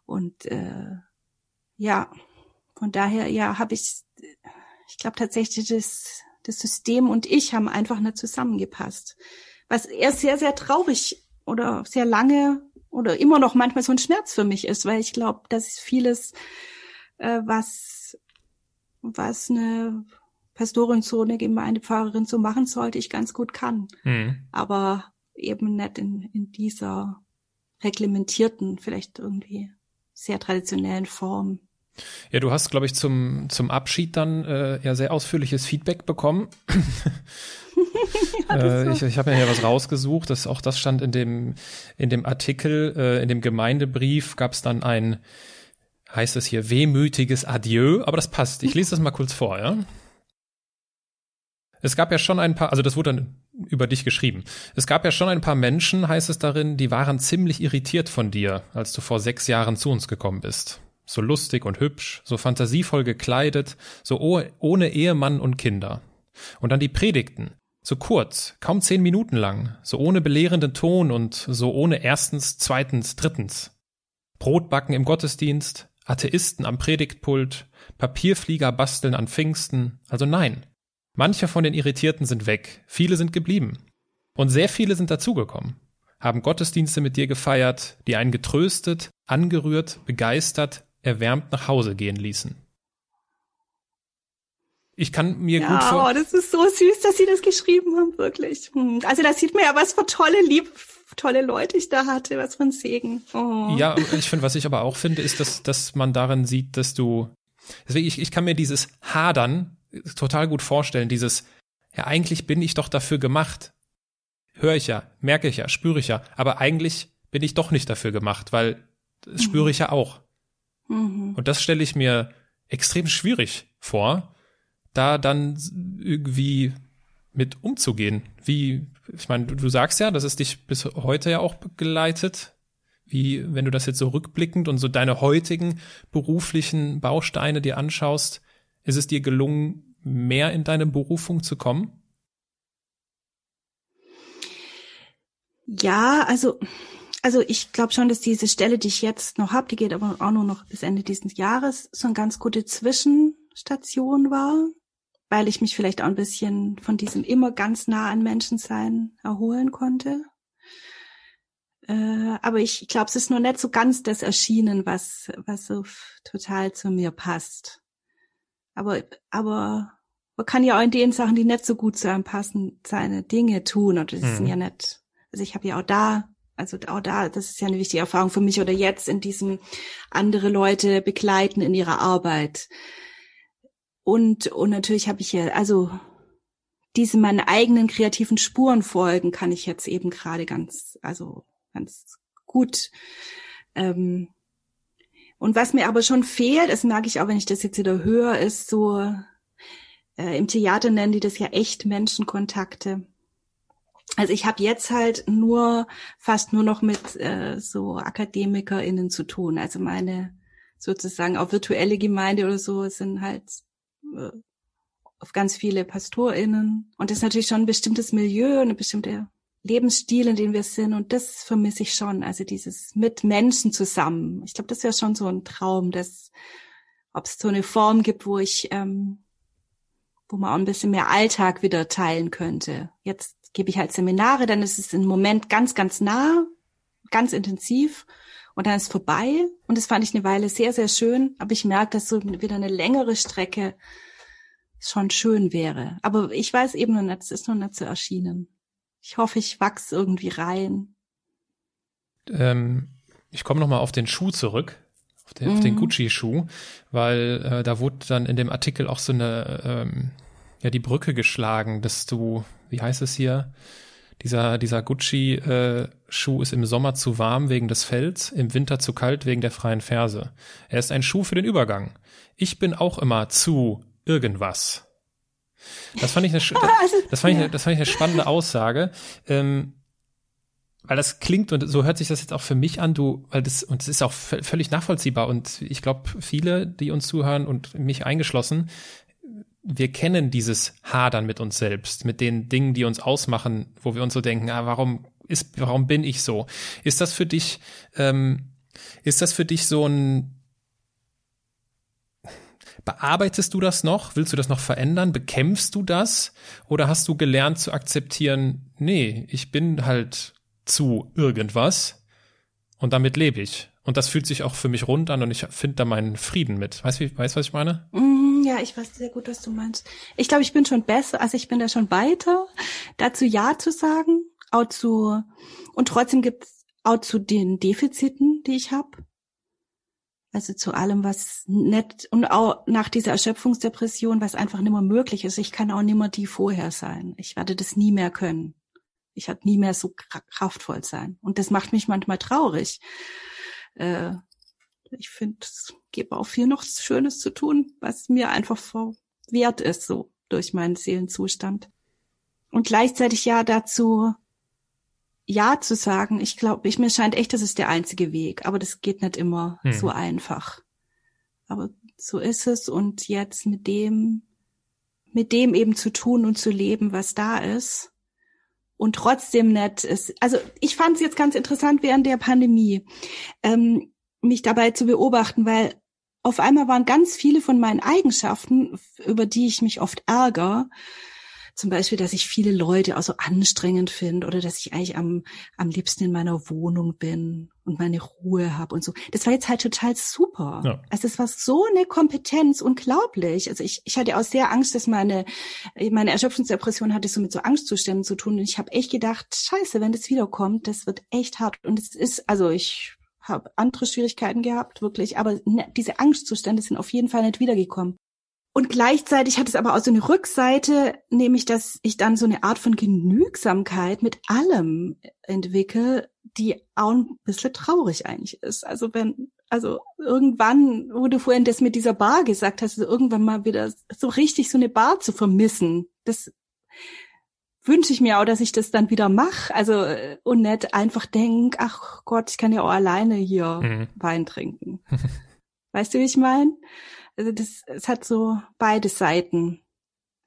Und äh, ja, von daher ja habe ich, ich glaube tatsächlich, das, das System und ich haben einfach nicht zusammengepasst. Was erst sehr, sehr traurig oder sehr lange oder immer noch manchmal so ein Schmerz für mich ist, weil ich glaube, dass vieles, äh, was, was eine Pastorin so eine Gemeindepfarrerin so machen sollte, ich ganz gut kann. Mhm. Aber eben nicht in, in dieser reglementierten, vielleicht irgendwie sehr traditionellen Form. Ja, du hast, glaube ich, zum, zum Abschied dann äh, ja sehr ausführliches Feedback bekommen. äh, ich ich habe mir hier was rausgesucht, das, auch das stand in dem, in dem Artikel, äh, in dem Gemeindebrief gab es dann ein, heißt es hier, wehmütiges Adieu, aber das passt. Ich lese das mal kurz vor, ja. Es gab ja schon ein paar, also das wurde dann über dich geschrieben. Es gab ja schon ein paar Menschen, heißt es darin, die waren ziemlich irritiert von dir, als du vor sechs Jahren zu uns gekommen bist. So lustig und hübsch, so fantasievoll gekleidet, so ohne Ehemann und Kinder. Und dann die Predigten. So kurz, kaum zehn Minuten lang, so ohne belehrenden Ton und so ohne erstens, zweitens, drittens. Brotbacken im Gottesdienst, Atheisten am Predigtpult, Papierflieger basteln an Pfingsten, also nein. Manche von den Irritierten sind weg, viele sind geblieben. Und sehr viele sind dazugekommen, haben Gottesdienste mit dir gefeiert, die einen getröstet, angerührt, begeistert, erwärmt nach Hause gehen ließen. Ich kann mir ja, gut vor. Oh, das ist so süß, dass Sie das geschrieben haben, wirklich. Hm. Also da sieht man ja, was für tolle, liebe, tolle Leute ich da hatte, was für ein Segen. Oh. Ja, ich finde, was ich aber auch finde, ist, dass, dass man darin sieht, dass du, deswegen, ich, ich kann mir dieses Hadern total gut vorstellen, dieses, ja, eigentlich bin ich doch dafür gemacht. Höre ich ja, merke ich ja, spüre ich ja, aber eigentlich bin ich doch nicht dafür gemacht, weil das mhm. spüre ich ja auch. Mhm. Und das stelle ich mir extrem schwierig vor da dann irgendwie mit umzugehen? Wie, ich meine, du, du sagst ja, dass es dich bis heute ja auch begleitet. Wie, wenn du das jetzt so rückblickend und so deine heutigen beruflichen Bausteine dir anschaust, ist es dir gelungen, mehr in deine Berufung zu kommen? Ja, also, also ich glaube schon, dass diese Stelle, die ich jetzt noch habe, die geht aber auch nur noch bis Ende dieses Jahres, so eine ganz gute Zwischenstation war weil ich mich vielleicht auch ein bisschen von diesem immer ganz nah an Menschen sein erholen konnte. Äh, aber ich glaube, es ist nur nicht so ganz das erschienen, was, was so total zu mir passt. Aber, aber man kann ja auch in den Sachen, die nicht so gut zu einem passen, seine Dinge tun. Und das mhm. ist ja nicht, also ich habe ja auch da Also auch da, das ist ja eine wichtige Erfahrung für mich oder jetzt in diesem andere Leute begleiten in ihrer Arbeit. Und, und natürlich habe ich ja, also diese meine eigenen kreativen Spuren folgen, kann ich jetzt eben gerade ganz, also ganz gut. Ähm, und was mir aber schon fehlt, das merke ich auch, wenn ich das jetzt wieder höre, ist so, äh, im Theater nennen die das ja echt Menschenkontakte. Also ich habe jetzt halt nur fast nur noch mit äh, so AkademikerInnen zu tun. Also meine sozusagen auch virtuelle Gemeinde oder so sind halt auf ganz viele PastorInnen. Und das ist natürlich schon ein bestimmtes Milieu, eine bestimmte Lebensstil, in dem wir sind. Und das vermisse ich schon. Also dieses mit Menschen zusammen. Ich glaube, das wäre schon so ein Traum, dass ob es so eine Form gibt, wo ich, ähm, wo man auch ein bisschen mehr Alltag wieder teilen könnte. Jetzt gebe ich halt Seminare, dann ist es im Moment ganz, ganz nah, ganz intensiv und dann ist vorbei. Und das fand ich eine Weile sehr, sehr schön. Aber ich merke, dass so wieder eine längere Strecke schon schön wäre. Aber ich weiß eben noch nicht, es ist noch nicht so erschienen. Ich hoffe, ich wachse irgendwie rein. Ähm, ich komme nochmal auf den Schuh zurück, auf den, mhm. den Gucci-Schuh, weil äh, da wurde dann in dem Artikel auch so eine, ähm, ja, die Brücke geschlagen, dass du, wie heißt es hier? Dieser, dieser Gucci-Schuh äh, ist im Sommer zu warm wegen des Fells, im Winter zu kalt wegen der freien Ferse. Er ist ein Schuh für den Übergang. Ich bin auch immer zu irgendwas. Das fand ich eine, das, fand ich eine, das fand ich eine spannende Aussage. Ähm, weil das klingt und so hört sich das jetzt auch für mich an, du, weil das, und das ist auch völlig nachvollziehbar und ich glaube, viele, die uns zuhören und mich eingeschlossen, wir kennen dieses Hadern mit uns selbst, mit den Dingen, die uns ausmachen, wo wir uns so denken, ah, warum ist, warum bin ich so? Ist das für dich, ähm, ist das für dich so ein Bearbeitest du das noch? Willst du das noch verändern? Bekämpfst du das? Oder hast du gelernt zu akzeptieren, nee, ich bin halt zu irgendwas und damit lebe ich. Und das fühlt sich auch für mich rund an und ich finde da meinen Frieden mit. Weißt du, weißt, was ich meine? Mm, ja, ich weiß sehr gut, was du meinst. Ich glaube, ich bin schon besser, also ich bin da schon weiter, dazu Ja zu sagen, auch zu, und trotzdem gibt es auch zu den Defiziten, die ich habe. Also zu allem, was nett und auch nach dieser Erschöpfungsdepression, was einfach nicht mehr möglich ist. Ich kann auch nicht mehr die vorher sein. Ich werde das nie mehr können. Ich werde nie mehr so kraftvoll sein. Und das macht mich manchmal traurig. Äh, ich finde, es gibt auch viel noch Schönes zu tun, was mir einfach verwehrt ist, so durch meinen Seelenzustand. Und gleichzeitig ja dazu ja zu sagen, ich glaube, ich mir scheint echt, das ist der einzige Weg, aber das geht nicht immer hm. so einfach. Aber so ist es und jetzt mit dem, mit dem eben zu tun und zu leben, was da ist. Und trotzdem nicht ist, also ich fand es jetzt ganz interessant während der Pandemie, ähm, mich dabei zu beobachten, weil auf einmal waren ganz viele von meinen Eigenschaften, über die ich mich oft ärgere, zum Beispiel, dass ich viele Leute auch so anstrengend finde oder dass ich eigentlich am, am liebsten in meiner Wohnung bin und meine Ruhe habe und so. Das war jetzt halt total super. Ja. Also es war so eine Kompetenz, unglaublich. Also ich, ich hatte auch sehr Angst, dass meine, meine Erschöpfungsdepression hatte so mit so Angstzuständen zu tun. Und ich habe echt gedacht, scheiße, wenn das wiederkommt, das wird echt hart. Und es ist, also ich habe andere Schwierigkeiten gehabt, wirklich, aber ne, diese Angstzustände sind auf jeden Fall nicht wiedergekommen. Und gleichzeitig hat es aber auch so eine Rückseite, nämlich dass ich dann so eine Art von Genügsamkeit mit allem entwickle, die auch ein bisschen traurig eigentlich ist. Also wenn, also irgendwann, wo du vorhin das mit dieser Bar gesagt hast, also irgendwann mal wieder so richtig so eine Bar zu vermissen, das wünsche ich mir auch, dass ich das dann wieder mache. Also und nicht einfach denk, ach Gott, ich kann ja auch alleine hier mhm. Wein trinken. weißt du, wie ich meine? Also das, es hat so beide Seiten.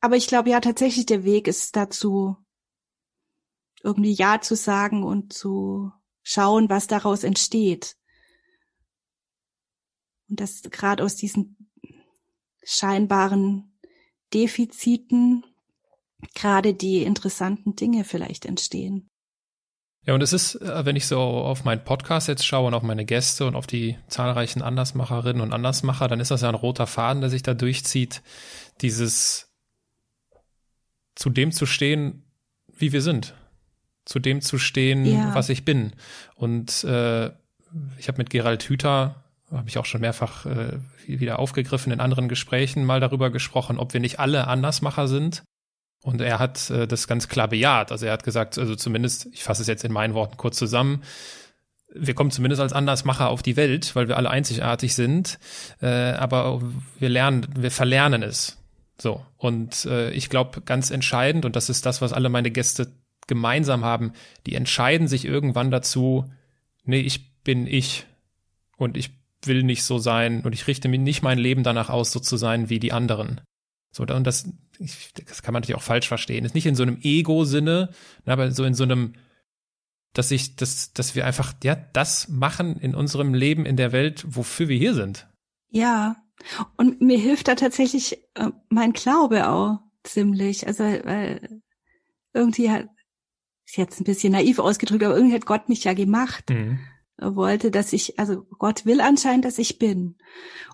Aber ich glaube ja tatsächlich der Weg ist dazu, irgendwie Ja zu sagen und zu schauen, was daraus entsteht. Und dass gerade aus diesen scheinbaren Defiziten gerade die interessanten Dinge vielleicht entstehen. Ja, und es ist, äh, wenn ich so auf meinen Podcast jetzt schaue und auf meine Gäste und auf die zahlreichen Andersmacherinnen und Andersmacher, dann ist das ja ein roter Faden, der sich da durchzieht, dieses zu dem zu stehen, wie wir sind. zu dem zu stehen, ja. was ich bin. Und äh, ich habe mit Gerald Hüther, habe ich auch schon mehrfach äh, wieder aufgegriffen in anderen Gesprächen, mal darüber gesprochen, ob wir nicht alle Andersmacher sind. Und er hat äh, das ganz klar bejaht. Also er hat gesagt, also zumindest, ich fasse es jetzt in meinen Worten kurz zusammen, wir kommen zumindest als Andersmacher auf die Welt, weil wir alle einzigartig sind, äh, aber wir lernen, wir verlernen es. So. Und äh, ich glaube, ganz entscheidend, und das ist das, was alle meine Gäste gemeinsam haben, die entscheiden sich irgendwann dazu, nee, ich bin ich und ich will nicht so sein und ich richte mir nicht mein Leben danach aus, so zu sein wie die anderen. So, und das, das kann man natürlich auch falsch verstehen. Ist nicht in so einem Ego-Sinne, aber so in so einem, dass ich, dass, dass wir einfach, ja, das machen in unserem Leben in der Welt, wofür wir hier sind. Ja. Und mir hilft da tatsächlich äh, mein Glaube auch ziemlich. Also, weil irgendwie hat, ist jetzt ein bisschen naiv ausgedrückt, aber irgendwie hat Gott mich ja gemacht. Mhm. Er wollte, dass ich, also Gott will anscheinend, dass ich bin.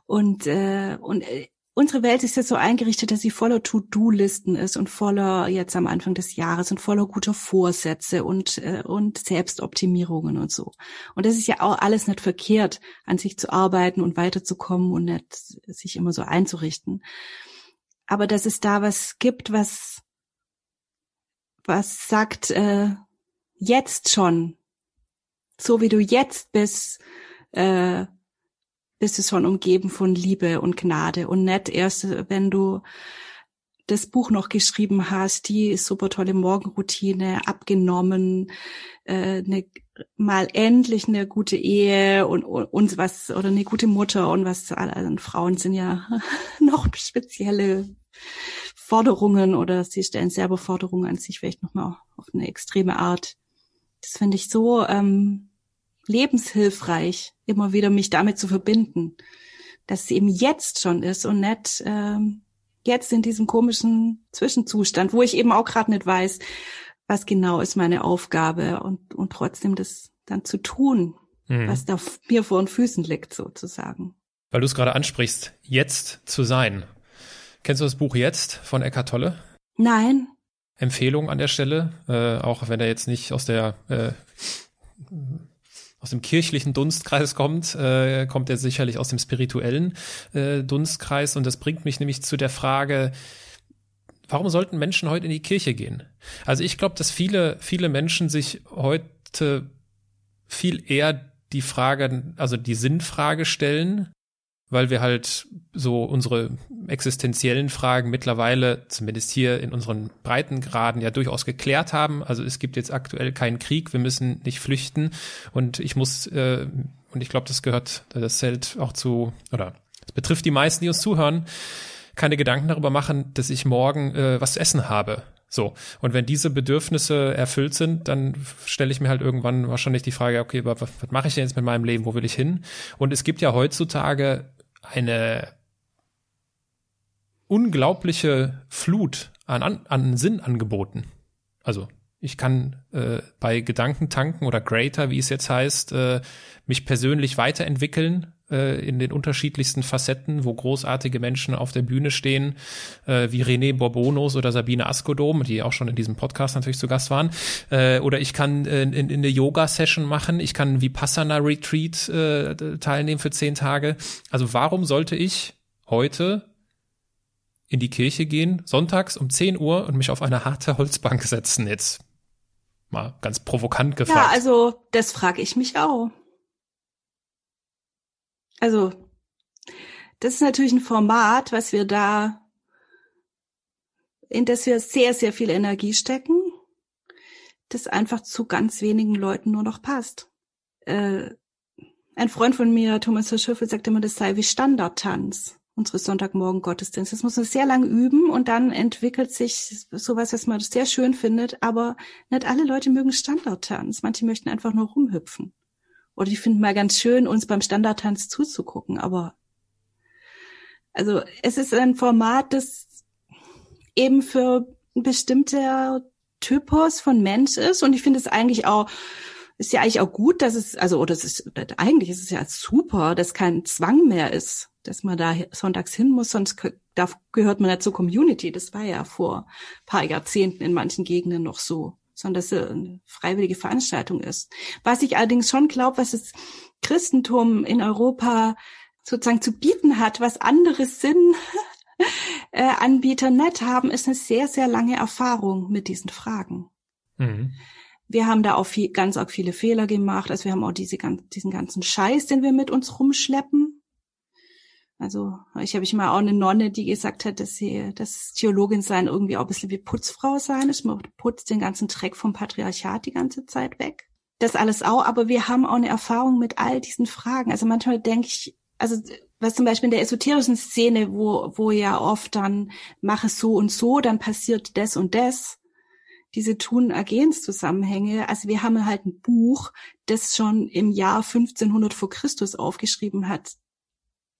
Und, äh, und äh, unsere Welt ist ja so eingerichtet, dass sie voller To-Do-Listen ist und voller jetzt am Anfang des Jahres und voller guter Vorsätze und äh, und Selbstoptimierungen und so. Und das ist ja auch alles nicht verkehrt, an sich zu arbeiten und weiterzukommen und nicht sich immer so einzurichten. Aber dass es da was gibt, was was sagt äh, jetzt schon, so wie du jetzt bist, äh, bist du schon umgeben von Liebe und Gnade und nicht erst, wenn du das Buch noch geschrieben hast, die super tolle Morgenroutine, abgenommen, äh, ne, mal endlich eine gute Ehe und, und was oder eine gute Mutter und was also Frauen sind ja noch spezielle Forderungen oder sie stellen selber Forderungen an sich vielleicht nochmal auf eine extreme Art. Das finde ich so ähm, lebenshilfreich, immer wieder mich damit zu verbinden, dass es eben jetzt schon ist und nicht ähm, jetzt in diesem komischen Zwischenzustand, wo ich eben auch gerade nicht weiß, was genau ist meine Aufgabe und, und trotzdem das dann zu tun, mhm. was da mir vor den Füßen liegt sozusagen. Weil du es gerade ansprichst, jetzt zu sein. Kennst du das Buch Jetzt von Eckhart Tolle? Nein. Empfehlung an der Stelle, äh, auch wenn er jetzt nicht aus der äh, aus dem kirchlichen Dunstkreis kommt, äh, kommt er sicherlich aus dem spirituellen äh, Dunstkreis. Und das bringt mich nämlich zu der Frage, warum sollten Menschen heute in die Kirche gehen? Also ich glaube, dass viele, viele Menschen sich heute viel eher die Frage, also die Sinnfrage stellen, weil wir halt so unsere existenziellen Fragen mittlerweile, zumindest hier in unseren Breitengraden, ja durchaus geklärt haben. Also es gibt jetzt aktuell keinen Krieg, wir müssen nicht flüchten und ich muss, äh, und ich glaube, das gehört, das zählt auch zu, oder es betrifft die meisten, die uns zuhören, keine Gedanken darüber machen, dass ich morgen äh, was zu essen habe. So. Und wenn diese Bedürfnisse erfüllt sind, dann stelle ich mir halt irgendwann wahrscheinlich die Frage, okay, was, was mache ich denn jetzt mit meinem Leben? Wo will ich hin? Und es gibt ja heutzutage eine unglaubliche Flut an, an, an Sinnangeboten. Also ich kann äh, bei Gedankentanken oder Greater, wie es jetzt heißt, äh, mich persönlich weiterentwickeln äh, in den unterschiedlichsten Facetten, wo großartige Menschen auf der Bühne stehen, äh, wie René Borbonos oder Sabine Askodom, die auch schon in diesem Podcast natürlich zu Gast waren. Äh, oder ich kann äh, in, in eine Yoga-Session machen, ich kann Vipassana-Retreat äh, teilnehmen für zehn Tage. Also warum sollte ich heute in die Kirche gehen, sonntags um 10 Uhr und mich auf eine harte Holzbank setzen jetzt? Mal ganz provokant gefragt. Ja, also das frage ich mich auch. Also das ist natürlich ein Format, was wir da, in das wir sehr, sehr viel Energie stecken, das einfach zu ganz wenigen Leuten nur noch passt. Äh, ein Freund von mir, Thomas Verschöffel, sagt immer, das sei wie Standardtanz unsere Sonntagmorgen Gottesdienst. Das muss man sehr lang üben und dann entwickelt sich sowas, was man sehr schön findet, aber nicht alle Leute mögen Standardtanz. Manche möchten einfach nur rumhüpfen. Oder die finden mal ganz schön, uns beim Standardtanz zuzugucken, aber also es ist ein Format, das eben für ein bestimmter Typus von Mensch ist und ich finde es eigentlich auch ist ja eigentlich auch gut, dass es, also, oder es ist, eigentlich ist es ja super, dass kein Zwang mehr ist dass man da sonntags hin muss, sonst da gehört man ja zur Community. Das war ja vor paar Jahrzehnten in manchen Gegenden noch so. Sondern dass es eine freiwillige Veranstaltung ist. Was ich allerdings schon glaube, was das Christentum in Europa sozusagen zu bieten hat, was andere Sinnanbieter äh, nicht haben, ist eine sehr, sehr lange Erfahrung mit diesen Fragen. Mhm. Wir haben da auch viel, ganz auch viele Fehler gemacht. Also wir haben auch diese, diesen ganzen Scheiß, den wir mit uns rumschleppen. Also ich habe ich mal auch eine Nonne, die gesagt hat, dass sie, dass Theologin sein irgendwie auch ein bisschen wie Putzfrau sein ist. Man putzt den ganzen Dreck vom Patriarchat die ganze Zeit weg. Das alles auch, aber wir haben auch eine Erfahrung mit all diesen Fragen. Also manchmal denke ich, also was zum Beispiel in der esoterischen Szene, wo, wo ja oft dann mache so und so, dann passiert das und das diese Tun-Ergehens-Zusammenhänge. Also wir haben halt ein Buch, das schon im Jahr 1500 vor Christus aufgeschrieben hat,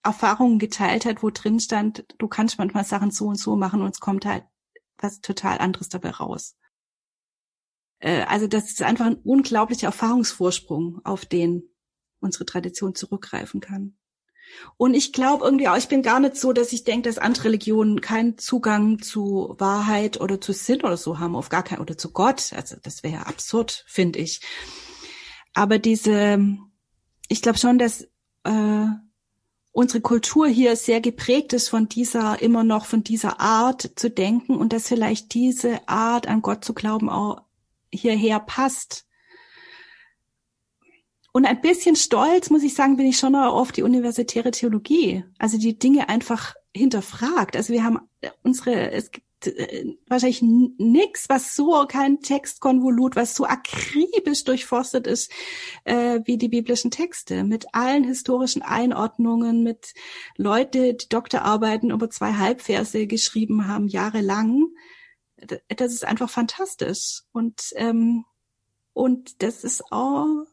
Erfahrungen geteilt hat, wo drin stand, du kannst manchmal Sachen so und so machen und es kommt halt was total anderes dabei raus. Äh, also das ist einfach ein unglaublicher Erfahrungsvorsprung, auf den unsere Tradition zurückgreifen kann. Und ich glaube irgendwie auch, ich bin gar nicht so, dass ich denke, dass andere Religionen keinen Zugang zu Wahrheit oder zu Sinn oder so haben, auf gar keinen, oder zu Gott. Also das wäre ja absurd, finde ich. Aber diese, ich glaube schon, dass äh, unsere Kultur hier sehr geprägt ist von dieser, immer noch von dieser Art zu denken und dass vielleicht diese Art an Gott zu glauben auch hierher passt. Und ein bisschen stolz, muss ich sagen, bin ich schon auf die universitäre Theologie. Also die Dinge einfach hinterfragt. Also wir haben unsere, es gibt wahrscheinlich nix, was so kein Textkonvolut, was so akribisch durchforstet ist äh, wie die biblischen Texte, mit allen historischen Einordnungen, mit Leute, die Doktorarbeiten über zwei Halbverse geschrieben haben, jahrelang. Das ist einfach fantastisch. Und, ähm, und das ist auch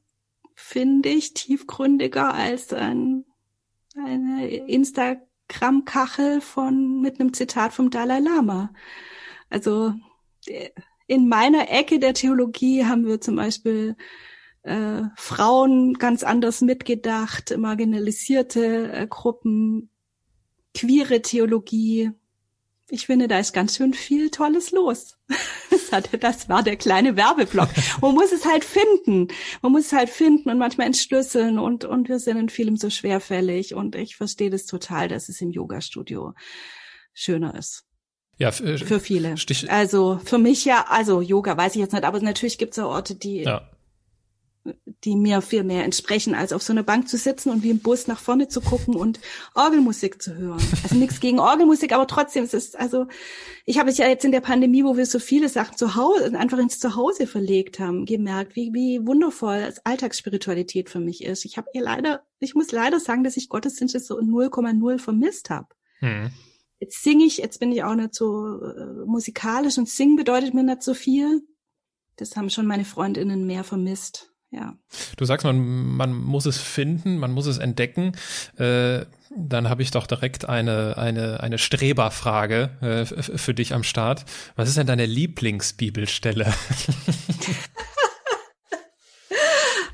finde ich, tiefgründiger als ein, eine Instagram-Kachel von, mit einem Zitat vom Dalai Lama. Also, in meiner Ecke der Theologie haben wir zum Beispiel äh, Frauen ganz anders mitgedacht, marginalisierte äh, Gruppen, queere Theologie, ich finde, da ist ganz schön viel Tolles los. Das war der kleine Werbeblock. Man muss es halt finden. Man muss es halt finden und manchmal entschlüsseln und, und wir sind in vielem so schwerfällig und ich verstehe das total, dass es im Yoga-Studio schöner ist. Ja, für, äh, für viele. Stich also für mich ja, also Yoga weiß ich jetzt nicht, aber natürlich gibt es auch Orte, die ja die mir viel mehr entsprechen, als auf so einer Bank zu sitzen und wie im Bus nach vorne zu gucken und Orgelmusik zu hören. Also nichts gegen Orgelmusik, aber trotzdem, es ist, also, ich habe es ja jetzt in der Pandemie, wo wir so viele Sachen zu Hause, einfach ins Zuhause verlegt haben, gemerkt, wie, wie wundervoll Alltagsspiritualität für mich ist. Ich habe ihr leider, ich muss leider sagen, dass ich Gottesdienste so 0,0 vermisst habe. Hm. Jetzt singe ich, jetzt bin ich auch nicht so äh, musikalisch und singen bedeutet mir nicht so viel. Das haben schon meine Freundinnen mehr vermisst ja. Du sagst, man, man muss es finden, man muss es entdecken. Äh, dann habe ich doch direkt eine, eine, eine Streberfrage äh, für dich am Start. Was ist denn deine Lieblingsbibelstelle?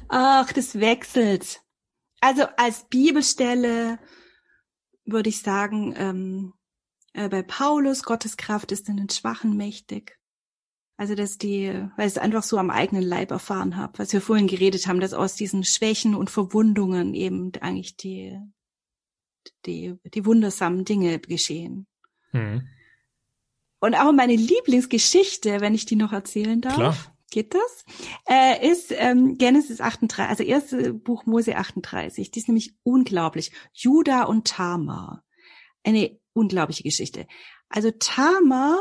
Ach, das wechselt. Also als Bibelstelle würde ich sagen, ähm, äh, bei Paulus, Gottes Kraft ist in den Schwachen mächtig. Also dass die, weil ich es einfach so am eigenen Leib erfahren habe, was wir vorhin geredet haben, dass aus diesen Schwächen und Verwundungen eben eigentlich die, die, die wundersamen Dinge geschehen. Mhm. Und auch meine Lieblingsgeschichte, wenn ich die noch erzählen darf. Klar. Geht das? Äh, ist ähm, Genesis 38, also erste Buch Mose 38. Die ist nämlich unglaublich. Judah und Tamar. Eine unglaubliche Geschichte. Also Tama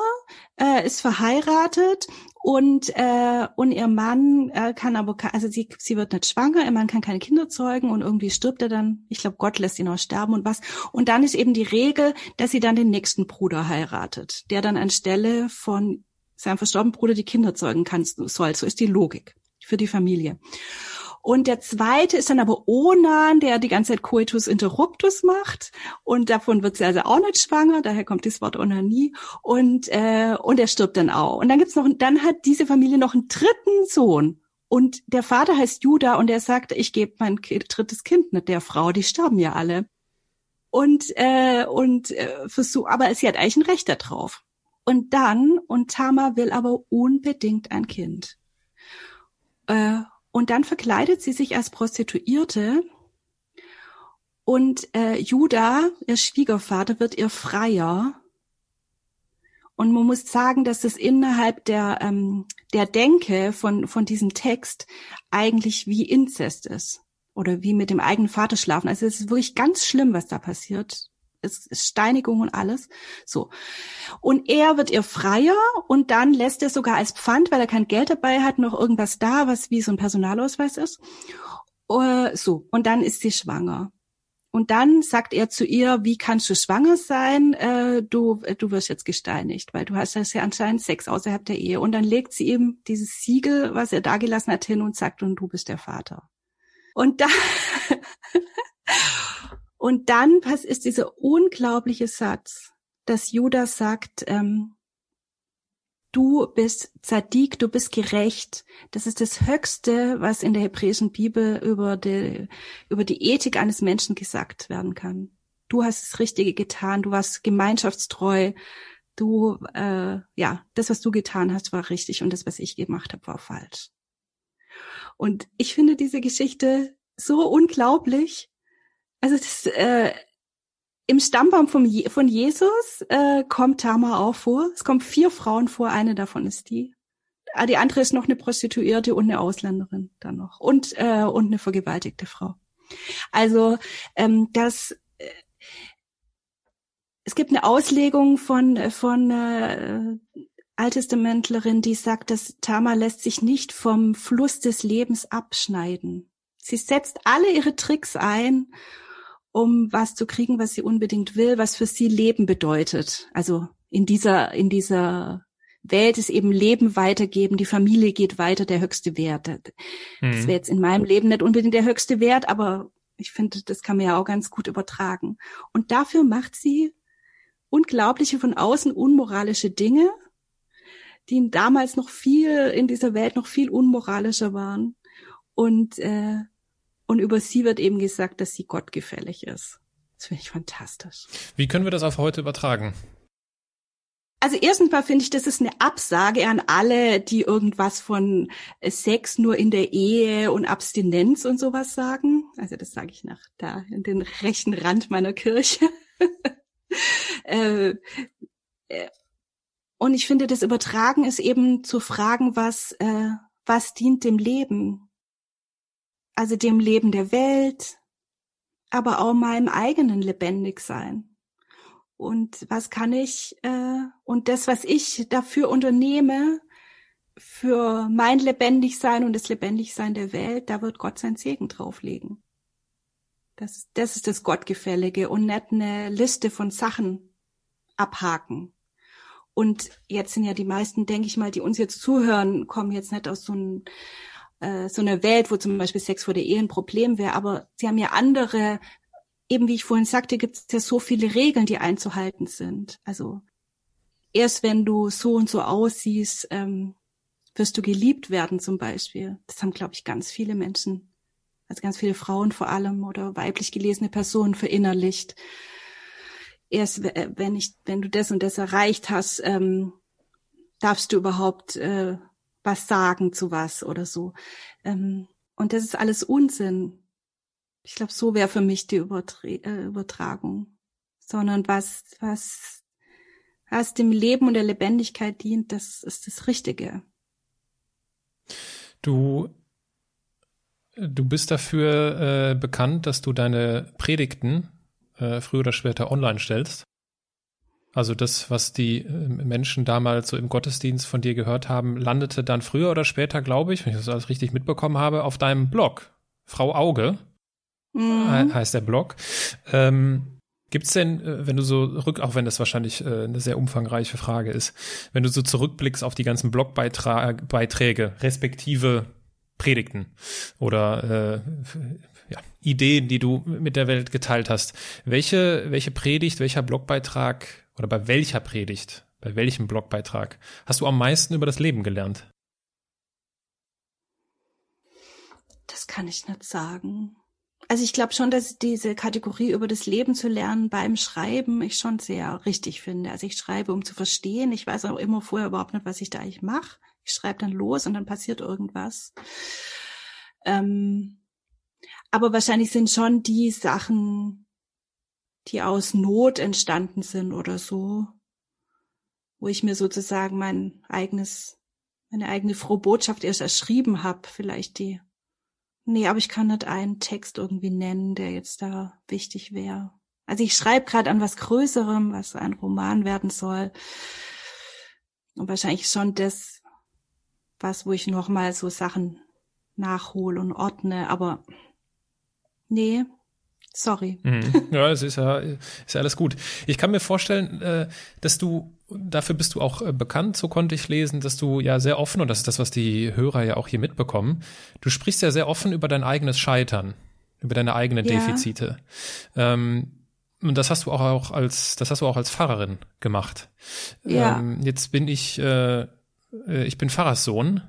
äh, ist verheiratet und äh, und ihr Mann äh, kann aber also sie sie wird nicht schwanger, ihr Mann kann keine Kinder zeugen und irgendwie stirbt er dann. Ich glaube, Gott lässt ihn auch sterben und was. Und dann ist eben die Regel, dass sie dann den nächsten Bruder heiratet, der dann anstelle von seinem verstorbenen Bruder die Kinder zeugen kann soll. So ist die Logik für die Familie. Und der zweite ist dann aber Onan, der die ganze Zeit Coitus interruptus macht. Und davon wird sie also auch nicht schwanger. Daher kommt das Wort Onanie. Und, äh, und er stirbt dann auch. Und dann gibt's noch, dann hat diese Familie noch einen dritten Sohn. Und der Vater heißt Judah und er sagt, ich gebe mein drittes Kind nicht der Frau, die sterben ja alle. Und, äh, und äh, versuch, aber sie hat eigentlich ein Recht darauf. Und dann, und Tama will aber unbedingt ein Kind. Äh, und dann verkleidet sie sich als Prostituierte und äh, Judah, ihr Schwiegervater, wird ihr Freier. Und man muss sagen, dass es innerhalb der, ähm, der Denke von, von diesem Text eigentlich wie Inzest ist. Oder wie mit dem eigenen Vater schlafen. Also es ist wirklich ganz schlimm, was da passiert. Es ist Steinigung und alles. So. Und er wird ihr freier und dann lässt er sogar als Pfand, weil er kein Geld dabei hat, noch irgendwas da, was wie so ein Personalausweis ist. Uh, so. Und dann ist sie schwanger. Und dann sagt er zu ihr, wie kannst du schwanger sein? Äh, du, du wirst jetzt gesteinigt, weil du hast ja anscheinend Sex außerhalb der Ehe. Und dann legt sie ihm dieses Siegel, was er da gelassen hat, hin und sagt, und du bist der Vater. Und da, und dann ist dieser unglaubliche Satz, dass Judas sagt, ähm, du bist Zadik, du bist gerecht. Das ist das Höchste, was in der hebräischen Bibel über die, über die Ethik eines Menschen gesagt werden kann. Du hast das Richtige getan, du warst gemeinschaftstreu, du, äh, ja, das, was du getan hast, war richtig und das, was ich gemacht habe, war falsch. Und ich finde diese Geschichte so unglaublich. Also das, äh, im Stammbaum vom Je von Jesus äh, kommt Tamar auch vor. Es kommen vier Frauen vor, eine davon ist die. Ah, die andere ist noch eine Prostituierte und eine Ausländerin dann noch. Und, äh, und eine vergewaltigte Frau. Also ähm, das äh, es gibt eine Auslegung von, von äh, Alttestamentlerin, die sagt, dass Tamar lässt sich nicht vom Fluss des Lebens abschneiden. Sie setzt alle ihre Tricks ein, um was zu kriegen, was sie unbedingt will, was für sie Leben bedeutet. Also in dieser, in dieser Welt ist eben Leben weitergeben, die Familie geht weiter, der höchste Wert. Das mhm. wäre jetzt in meinem Leben nicht unbedingt der höchste Wert, aber ich finde, das kann man ja auch ganz gut übertragen. Und dafür macht sie unglaubliche von außen unmoralische Dinge, die damals noch viel in dieser Welt noch viel unmoralischer waren. Und äh, und über sie wird eben gesagt, dass sie gottgefällig ist. Das finde ich fantastisch. Wie können wir das auf heute übertragen? Also erstens mal finde ich, das ist eine Absage an alle, die irgendwas von Sex nur in der Ehe und Abstinenz und sowas sagen. Also das sage ich nach da in den rechten Rand meiner Kirche. Äh, äh, und ich finde, das Übertragen ist eben zu fragen, was, äh, was dient dem Leben? Also dem Leben der Welt, aber auch meinem eigenen Lebendigsein. Und was kann ich, äh, und das, was ich dafür unternehme, für mein Lebendigsein und das Lebendigsein der Welt, da wird Gott sein Segen drauflegen. Das, das ist das Gottgefällige und nicht eine Liste von Sachen abhaken. Und jetzt sind ja die meisten, denke ich mal, die uns jetzt zuhören, kommen jetzt nicht aus so einem äh, so eine Welt, wo zum Beispiel Sex vor der Ehe ein Problem wäre, aber sie haben ja andere, eben wie ich vorhin sagte, gibt es ja so viele Regeln, die einzuhalten sind. Also erst wenn du so und so aussiehst, ähm, wirst du geliebt werden zum Beispiel. Das haben, glaube ich, ganz viele Menschen, also ganz viele Frauen vor allem oder weiblich gelesene Personen verinnerlicht. Erst wenn ich, wenn du das und das erreicht hast, ähm, darfst du überhaupt äh, was sagen zu was oder so. Ähm, und das ist alles Unsinn. Ich glaube, so wäre für mich die Übertra äh, Übertragung. Sondern was, was, was dem Leben und der Lebendigkeit dient, das ist das Richtige. Du, du bist dafür äh, bekannt, dass du deine Predigten äh, früher oder später online stellst. Also das, was die ähm, Menschen damals so im Gottesdienst von dir gehört haben, landete dann früher oder später, glaube ich, wenn ich das alles richtig mitbekommen habe, auf deinem Blog. Frau Auge mhm. heißt der Blog. Ähm, Gibt es denn, äh, wenn du so rück, auch wenn das wahrscheinlich äh, eine sehr umfangreiche Frage ist, wenn du so zurückblickst auf die ganzen Blogbeiträge, respektive Predigten oder äh, ja, Ideen, die du mit der Welt geteilt hast, welche, welche Predigt, welcher Blogbeitrag oder bei welcher Predigt, bei welchem Blogbeitrag hast du am meisten über das Leben gelernt? Das kann ich nicht sagen. Also ich glaube schon, dass diese Kategorie über das Leben zu lernen beim Schreiben ich schon sehr richtig finde. Also ich schreibe, um zu verstehen. Ich weiß auch immer vorher überhaupt nicht, was ich da eigentlich mache. Ich schreibe dann los und dann passiert irgendwas. Ähm, aber wahrscheinlich sind schon die Sachen, die aus Not entstanden sind oder so, wo ich mir sozusagen mein eigenes, meine eigene frohe Botschaft erst erschrieben habe, vielleicht die. Nee, aber ich kann nicht einen Text irgendwie nennen, der jetzt da wichtig wäre. Also ich schreibe gerade an was Größerem, was ein Roman werden soll. Und wahrscheinlich schon das, was, wo ich nochmal so Sachen nachhole und ordne, aber nee, sorry. Mhm. Ja, es ist ja, ist ja alles gut. Ich kann mir vorstellen, äh, dass du, dafür bist du auch äh, bekannt, so konnte ich lesen, dass du ja sehr offen, und das ist das, was die Hörer ja auch hier mitbekommen, du sprichst ja sehr offen über dein eigenes Scheitern, über deine eigenen ja. Defizite. Ähm, und das hast du auch als, das hast du auch als Pfarrerin gemacht. Ja. Ähm, jetzt bin ich, äh, äh ich bin Pfarrerssohn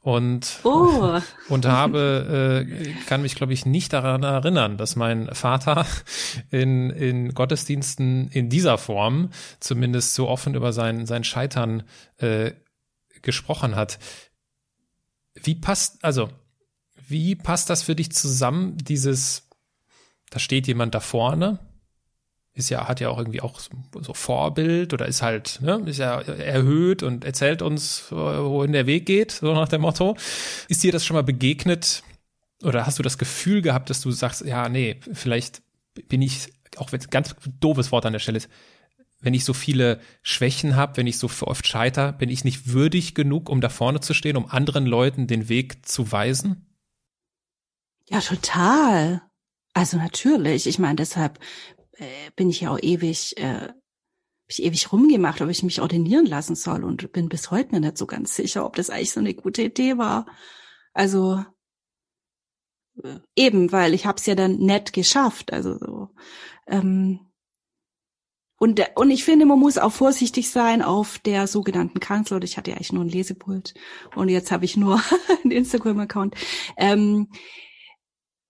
und oh. und habe äh, kann mich glaube ich nicht daran erinnern, dass mein Vater in in Gottesdiensten in dieser Form zumindest so offen über sein sein Scheitern äh, gesprochen hat. Wie passt also wie passt das für dich zusammen? Dieses da steht jemand da vorne ist ja, hat ja auch irgendwie auch so, Vorbild oder ist halt, ne, ist ja erhöht und erzählt uns, wohin der Weg geht, so nach dem Motto. Ist dir das schon mal begegnet oder hast du das Gefühl gehabt, dass du sagst, ja, nee, vielleicht bin ich, auch wenn es ganz doofes Wort an der Stelle ist, wenn ich so viele Schwächen habe, wenn ich so oft scheiter, bin ich nicht würdig genug, um da vorne zu stehen, um anderen Leuten den Weg zu weisen? Ja, total. Also natürlich. Ich meine, deshalb äh, bin ich ja auch ewig, äh, ich ewig rumgemacht, ob ich mich ordinieren lassen soll und bin bis heute mir nicht so ganz sicher, ob das eigentlich so eine gute Idee war. Also äh, eben, weil ich habe es ja dann nett geschafft. Also so. Ähm, und, und ich finde, man muss auch vorsichtig sein auf der sogenannten Kanzler. Ich hatte ja eigentlich nur ein Lesepult und jetzt habe ich nur einen Instagram-Account ähm,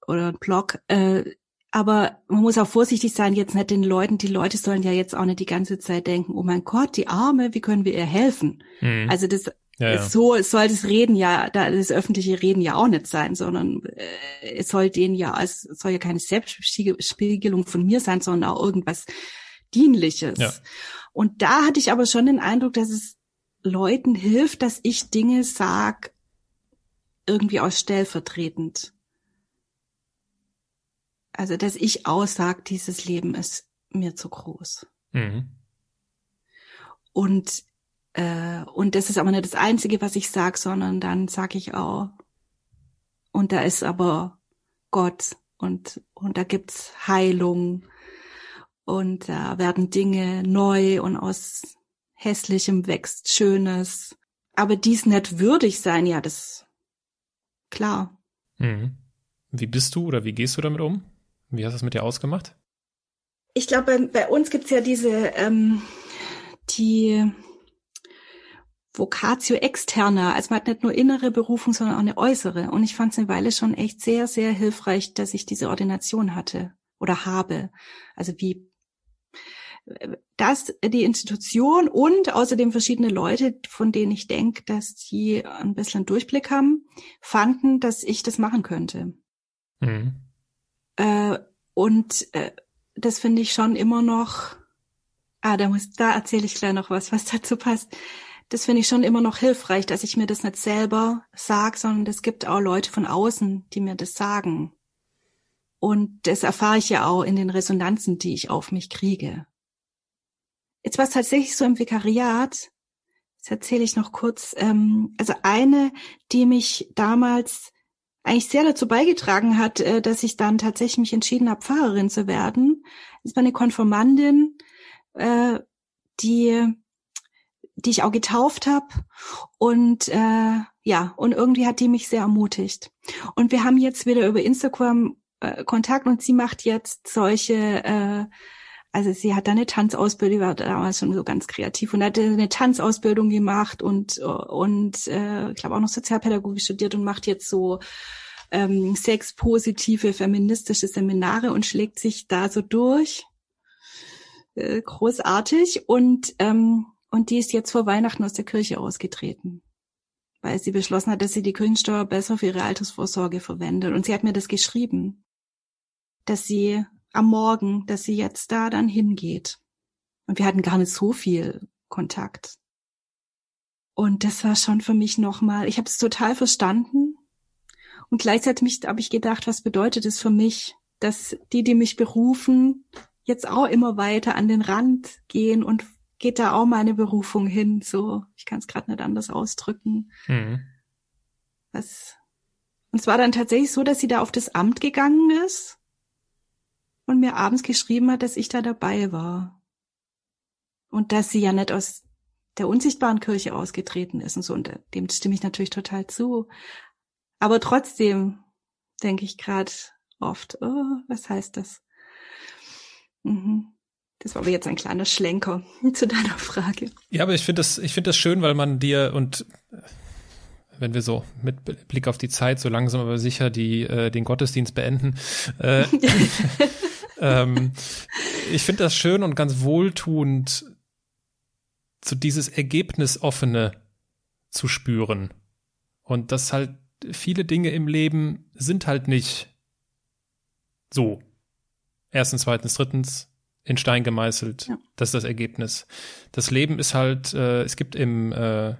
oder einen Blog. Äh, aber man muss auch vorsichtig sein, jetzt nicht den Leuten, die Leute sollen ja jetzt auch nicht die ganze Zeit denken, oh mein Gott, die Arme, wie können wir ihr helfen? Mhm. Also das ja, ja. so soll das Reden ja, das öffentliche Reden ja auch nicht sein, sondern äh, es soll denen ja, es soll ja keine Selbstspiegelung von mir sein, sondern auch irgendwas Dienliches. Ja. Und da hatte ich aber schon den Eindruck, dass es Leuten hilft, dass ich Dinge sag, irgendwie aus stellvertretend. Also, dass ich aussag, dieses Leben ist mir zu groß. Mhm. Und äh, und das ist aber nicht das Einzige, was ich sag, sondern dann sag ich auch, und da ist aber Gott und und da gibt's Heilung und da werden Dinge neu und aus hässlichem wächst Schönes. Aber dies nicht würdig sein, ja, das klar. Mhm. Wie bist du oder wie gehst du damit um? Wie hast du es mit dir ausgemacht? Ich glaube, bei, bei, uns gibt's ja diese, ähm, die Vocatio externa. Also man hat nicht nur innere Berufung, sondern auch eine äußere. Und ich fand es eine Weile schon echt sehr, sehr hilfreich, dass ich diese Ordination hatte oder habe. Also wie dass die Institution und außerdem verschiedene Leute, von denen ich denke, dass die ein bisschen Durchblick haben, fanden, dass ich das machen könnte. Mhm. Äh, und äh, das finde ich schon immer noch, ah, da muss, da erzähle ich gleich noch was, was dazu passt. Das finde ich schon immer noch hilfreich, dass ich mir das nicht selber sag, sondern es gibt auch Leute von außen, die mir das sagen. Und das erfahre ich ja auch in den Resonanzen, die ich auf mich kriege. Jetzt war es tatsächlich so im Vikariat, das erzähle ich noch kurz, ähm, also eine, die mich damals eigentlich sehr dazu beigetragen hat, äh, dass ich dann tatsächlich mich entschieden habe, Pfarrerin zu werden. Das war eine Konformandin, äh, die die ich auch getauft habe und äh, ja und irgendwie hat die mich sehr ermutigt und wir haben jetzt wieder über Instagram äh, Kontakt und sie macht jetzt solche äh, also sie hat da eine Tanzausbildung, war damals schon so ganz kreativ und hat eine Tanzausbildung gemacht und und äh, ich glaube auch noch Sozialpädagogik studiert und macht jetzt so ähm, sexpositive feministische Seminare und schlägt sich da so durch. Äh, großartig und ähm, und die ist jetzt vor Weihnachten aus der Kirche ausgetreten. weil sie beschlossen hat, dass sie die Kirchensteuer besser für ihre Altersvorsorge verwendet. Und sie hat mir das geschrieben, dass sie am Morgen, dass sie jetzt da dann hingeht. Und wir hatten gar nicht so viel Kontakt. Und das war schon für mich nochmal, ich habe es total verstanden. Und gleichzeitig habe ich gedacht, was bedeutet es für mich, dass die, die mich berufen, jetzt auch immer weiter an den Rand gehen und geht da auch meine Berufung hin. So, ich kann es gerade nicht anders ausdrücken. Mhm. Was, und es war dann tatsächlich so, dass sie da auf das Amt gegangen ist und mir abends geschrieben hat, dass ich da dabei war. Und dass sie ja nicht aus der unsichtbaren Kirche ausgetreten ist und so. Und dem stimme ich natürlich total zu. Aber trotzdem denke ich gerade oft, oh, was heißt das? Mhm. Das war aber jetzt ein kleiner Schlenker zu deiner Frage. Ja, aber ich finde das, ich finde das schön, weil man dir und wenn wir so mit Blick auf die Zeit so langsam aber sicher die äh, den Gottesdienst beenden. Äh, ähm, ich finde das schön und ganz wohltuend, so dieses Ergebnisoffene zu spüren. Und das halt viele Dinge im Leben sind halt nicht so. Erstens, zweitens, drittens, in Stein gemeißelt. Ja. Das ist das Ergebnis. Das Leben ist halt, äh, es gibt im äh,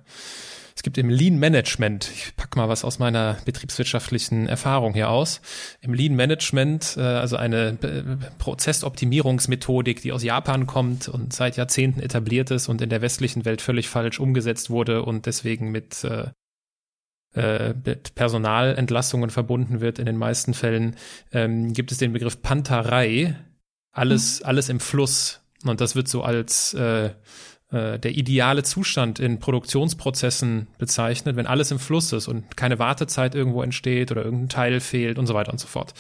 es gibt im Lean Management, ich pack mal was aus meiner betriebswirtschaftlichen Erfahrung hier aus, im Lean Management, äh, also eine äh, Prozessoptimierungsmethodik, die aus Japan kommt und seit Jahrzehnten etabliert ist und in der westlichen Welt völlig falsch umgesetzt wurde und deswegen mit äh, äh, mit Personalentlassungen verbunden wird in den meisten Fällen, ähm, gibt es den Begriff Panterei, alles, mhm. alles im Fluss. Und das wird so als äh, äh, der ideale Zustand in Produktionsprozessen bezeichnet, wenn alles im Fluss ist und keine Wartezeit irgendwo entsteht oder irgendein Teil fehlt und so weiter und so fort.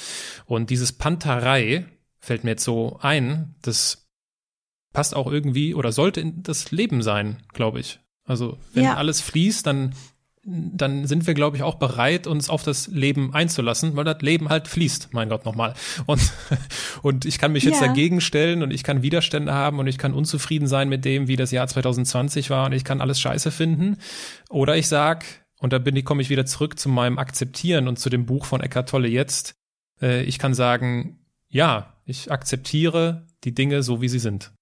Und dieses Panterei fällt mir jetzt so ein, das passt auch irgendwie oder sollte in das Leben sein, glaube ich. Also wenn ja. alles fließt, dann dann sind wir, glaube ich, auch bereit, uns auf das Leben einzulassen, weil das Leben halt fließt, mein Gott, nochmal. Und, und ich kann mich jetzt ja. dagegen stellen und ich kann Widerstände haben und ich kann unzufrieden sein mit dem, wie das Jahr 2020 war und ich kann alles scheiße finden. Oder ich sag, und da bin ich, komme ich wieder zurück zu meinem Akzeptieren und zu dem Buch von Eckart Tolle jetzt, äh, ich kann sagen, ja, ich akzeptiere die Dinge so, wie sie sind.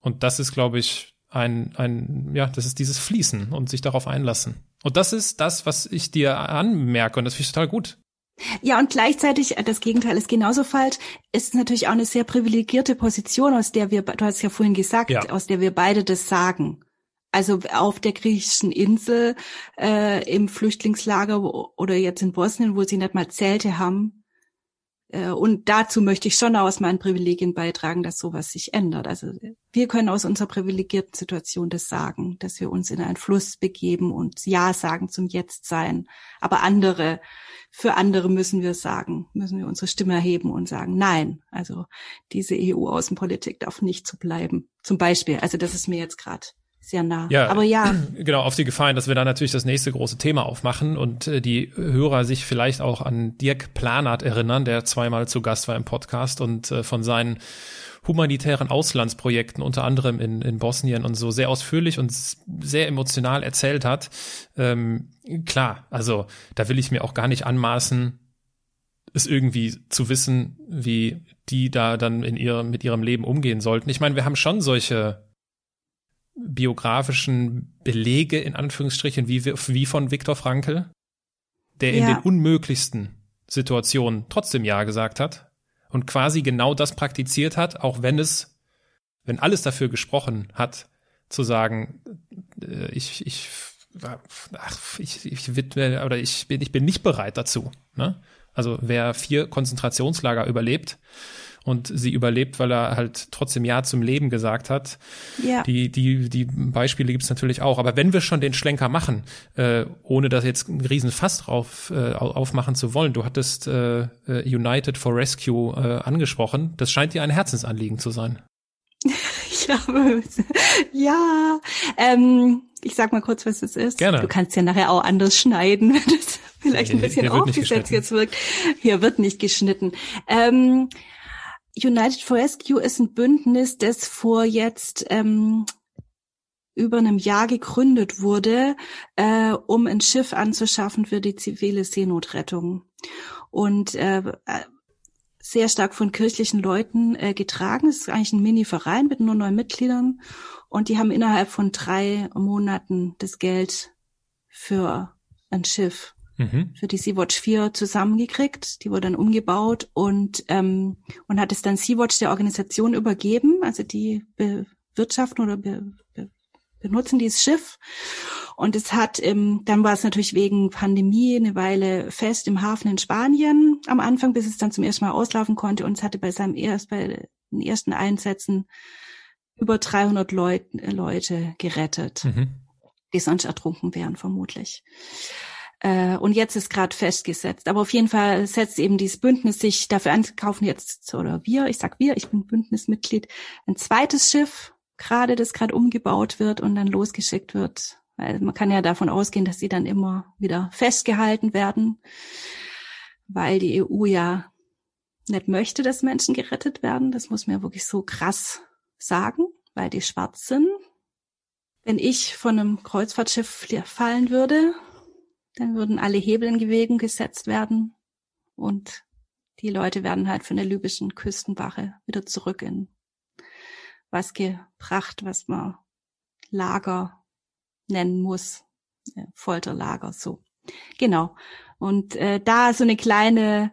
Und das ist, glaube ich, ein, ein, ja, das ist dieses Fließen und sich darauf einlassen. Und das ist das, was ich dir anmerke und das finde ich total gut. Ja, und gleichzeitig, äh, das Gegenteil ist genauso falsch, ist natürlich auch eine sehr privilegierte Position, aus der wir, du hast ja vorhin gesagt, ja. aus der wir beide das sagen. Also auf der griechischen Insel, äh, im Flüchtlingslager oder jetzt in Bosnien, wo sie nicht mal Zelte haben, und dazu möchte ich schon aus meinen Privilegien beitragen, dass sowas sich ändert. Also wir können aus unserer privilegierten Situation das sagen, dass wir uns in einen Fluss begeben und Ja sagen zum Jetztsein. Aber andere, für andere müssen wir sagen, müssen wir unsere Stimme erheben und sagen, nein, also diese EU-Außenpolitik darf nicht so bleiben. Zum Beispiel, also das ist mir jetzt gerade sehr nah. Ja, aber ja. Genau, auf die Gefahr, dass wir da natürlich das nächste große Thema aufmachen und äh, die Hörer sich vielleicht auch an Dirk Planert erinnern, der zweimal zu Gast war im Podcast und äh, von seinen humanitären Auslandsprojekten, unter anderem in, in Bosnien und so, sehr ausführlich und sehr emotional erzählt hat. Ähm, klar, also da will ich mir auch gar nicht anmaßen, es irgendwie zu wissen, wie die da dann in ihrem, mit ihrem Leben umgehen sollten. Ich meine, wir haben schon solche biografischen Belege in Anführungsstrichen wie, wie von Viktor Frankl, der in den unmöglichsten Situationen trotzdem Ja gesagt hat und quasi genau das praktiziert hat, auch wenn es, wenn alles dafür gesprochen hat, zu sagen, äh, ich, ich, ach, ich, ich widme, oder ich bin, ich bin nicht bereit dazu. Ne? Also wer vier Konzentrationslager überlebt, und sie überlebt, weil er halt trotzdem Ja zum Leben gesagt hat. Ja. Die, die, die Beispiele gibt es natürlich auch. Aber wenn wir schon den Schlenker machen, äh, ohne das jetzt einen riesen Fass drauf äh, aufmachen zu wollen, du hattest äh, äh, United for Rescue äh, angesprochen. Das scheint dir ein Herzensanliegen zu sein. ja, ja. Ähm, ich sag mal kurz, was es ist. Gerne. Du kannst ja nachher auch anders schneiden, wenn das vielleicht ein bisschen aufgesetzt jetzt wirkt. Hier wird nicht geschnitten. Ähm, United for Rescue ist ein Bündnis, das vor jetzt ähm, über einem Jahr gegründet wurde, äh, um ein Schiff anzuschaffen für die zivile Seenotrettung. Und äh, sehr stark von kirchlichen Leuten äh, getragen. Es ist eigentlich ein Mini-Verein mit nur neun Mitgliedern. Und die haben innerhalb von drei Monaten das Geld für ein Schiff, mhm. für die Sea-Watch 4 zusammengekriegt. Die wurde dann umgebaut und, ähm, und hat es dann Sea-Watch der Organisation übergeben. Also die bewirtschaften oder be, be, benutzen dieses Schiff. Und es hat, ähm, dann war es natürlich wegen Pandemie eine Weile fest im Hafen in Spanien am Anfang, bis es dann zum ersten Mal auslaufen konnte. Und es hatte bei seinem erst, bei den ersten Einsätzen über 300 Leut, äh, Leute gerettet, mhm. die sonst ertrunken wären, vermutlich. Äh, und jetzt ist gerade festgesetzt. Aber auf jeden Fall setzt eben dieses Bündnis sich dafür an, kaufen jetzt, oder wir, ich sag wir, ich bin Bündnismitglied, ein zweites Schiff, gerade das gerade umgebaut wird und dann losgeschickt wird. Weil man kann ja davon ausgehen, dass sie dann immer wieder festgehalten werden, weil die EU ja nicht möchte, dass Menschen gerettet werden. Das muss mir wirklich so krass sagen, weil die schwarz sind. Wenn ich von einem Kreuzfahrtschiff fallen würde, dann würden alle Hebel in Bewegung gesetzt werden und die Leute werden halt von der libyschen Küstenwache wieder zurück in was gebracht, was man Lager nennen muss, Folterlager so. Genau. Und äh, da so eine kleine,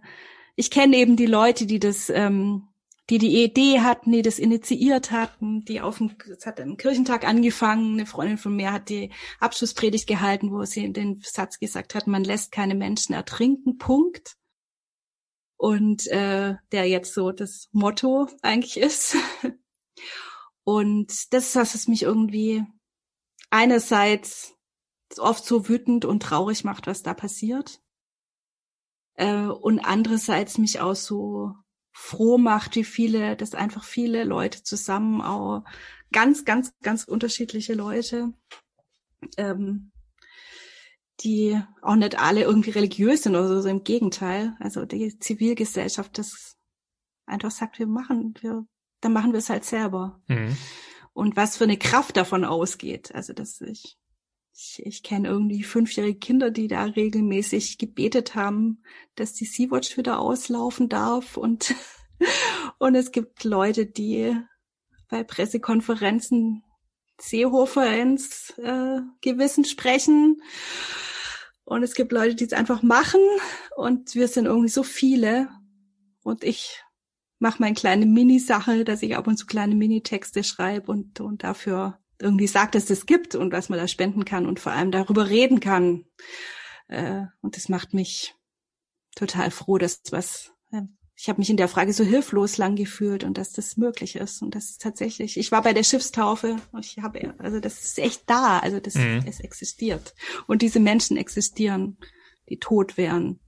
ich kenne eben die Leute, die das ähm, die die Idee hatten, die das initiiert hatten, die auf dem, es hat am Kirchentag angefangen, eine Freundin von mir hat die Abschlusspredigt gehalten, wo sie den Satz gesagt hat, man lässt keine Menschen ertrinken, Punkt. Und äh, der jetzt so das Motto eigentlich ist. Und das ist was, was mich irgendwie einerseits oft so wütend und traurig macht, was da passiert. Äh, und andererseits mich auch so froh macht, wie viele, dass einfach viele Leute zusammen auch ganz, ganz, ganz unterschiedliche Leute, ähm, die auch nicht alle irgendwie religiös sind oder so, so im Gegenteil. Also die Zivilgesellschaft, das einfach sagt, wir machen, wir, dann machen wir es halt selber. Mhm. Und was für eine Kraft davon ausgeht. Also dass ich ich, ich kenne irgendwie fünfjährige Kinder, die da regelmäßig gebetet haben, dass die Sea-Watch wieder auslaufen darf und, und es gibt Leute, die bei Pressekonferenzen Seehofer ins äh, Gewissen sprechen. Und es gibt Leute, die es einfach machen. Und wir sind irgendwie so viele. Und ich mache meine kleine Mini-Sache, dass ich ab und zu kleine Mini-Texte schreibe und, und dafür irgendwie sagt, dass es gibt und was man da spenden kann und vor allem darüber reden kann. Äh, und das macht mich total froh, dass was äh, ich habe mich in der Frage so hilflos lang gefühlt und dass das möglich ist und das ist tatsächlich. Ich war bei der Schiffstaufe. Ich habe also das ist echt da. Also das mhm. es existiert und diese Menschen existieren, die tot wären.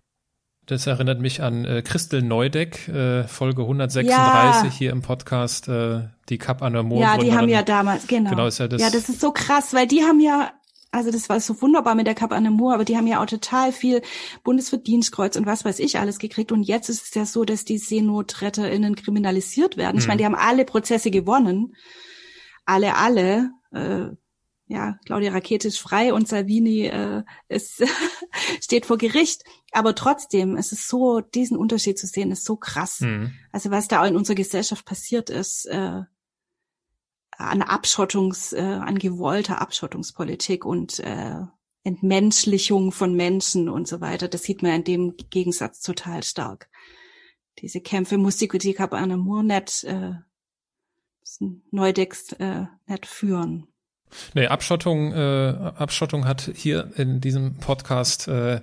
Das erinnert mich an äh, Christel Neudeck, äh, Folge 136 ja. hier im Podcast, äh, die Cup an der. Ja, die haben ja damals, genau. genau ist ja, das ja, das ist so krass, weil die haben ja, also das war so wunderbar mit der Cup an der Moor, aber die haben ja auch total viel Bundesverdienstkreuz und was weiß ich alles gekriegt. Und jetzt ist es ja so, dass die SeenotretterInnen kriminalisiert werden. Ich meine, die haben alle Prozesse gewonnen. Alle, alle. Äh, ja, Claudia Rakete ist frei und Salvini äh, ist, steht vor Gericht. Aber trotzdem, es ist so, diesen Unterschied zu sehen, ist so krass. Mhm. Also was da in unserer Gesellschaft passiert ist, äh, an Abschottungs, äh, an gewollter Abschottungspolitik und äh, Entmenschlichung von Menschen und so weiter, das sieht man in dem Gegensatz total stark. Diese Kämpfe muss die an Amour nicht, äh, Neudex äh, nicht führen. Nee, Abschottung, äh, Abschottung hat hier in diesem Podcast äh,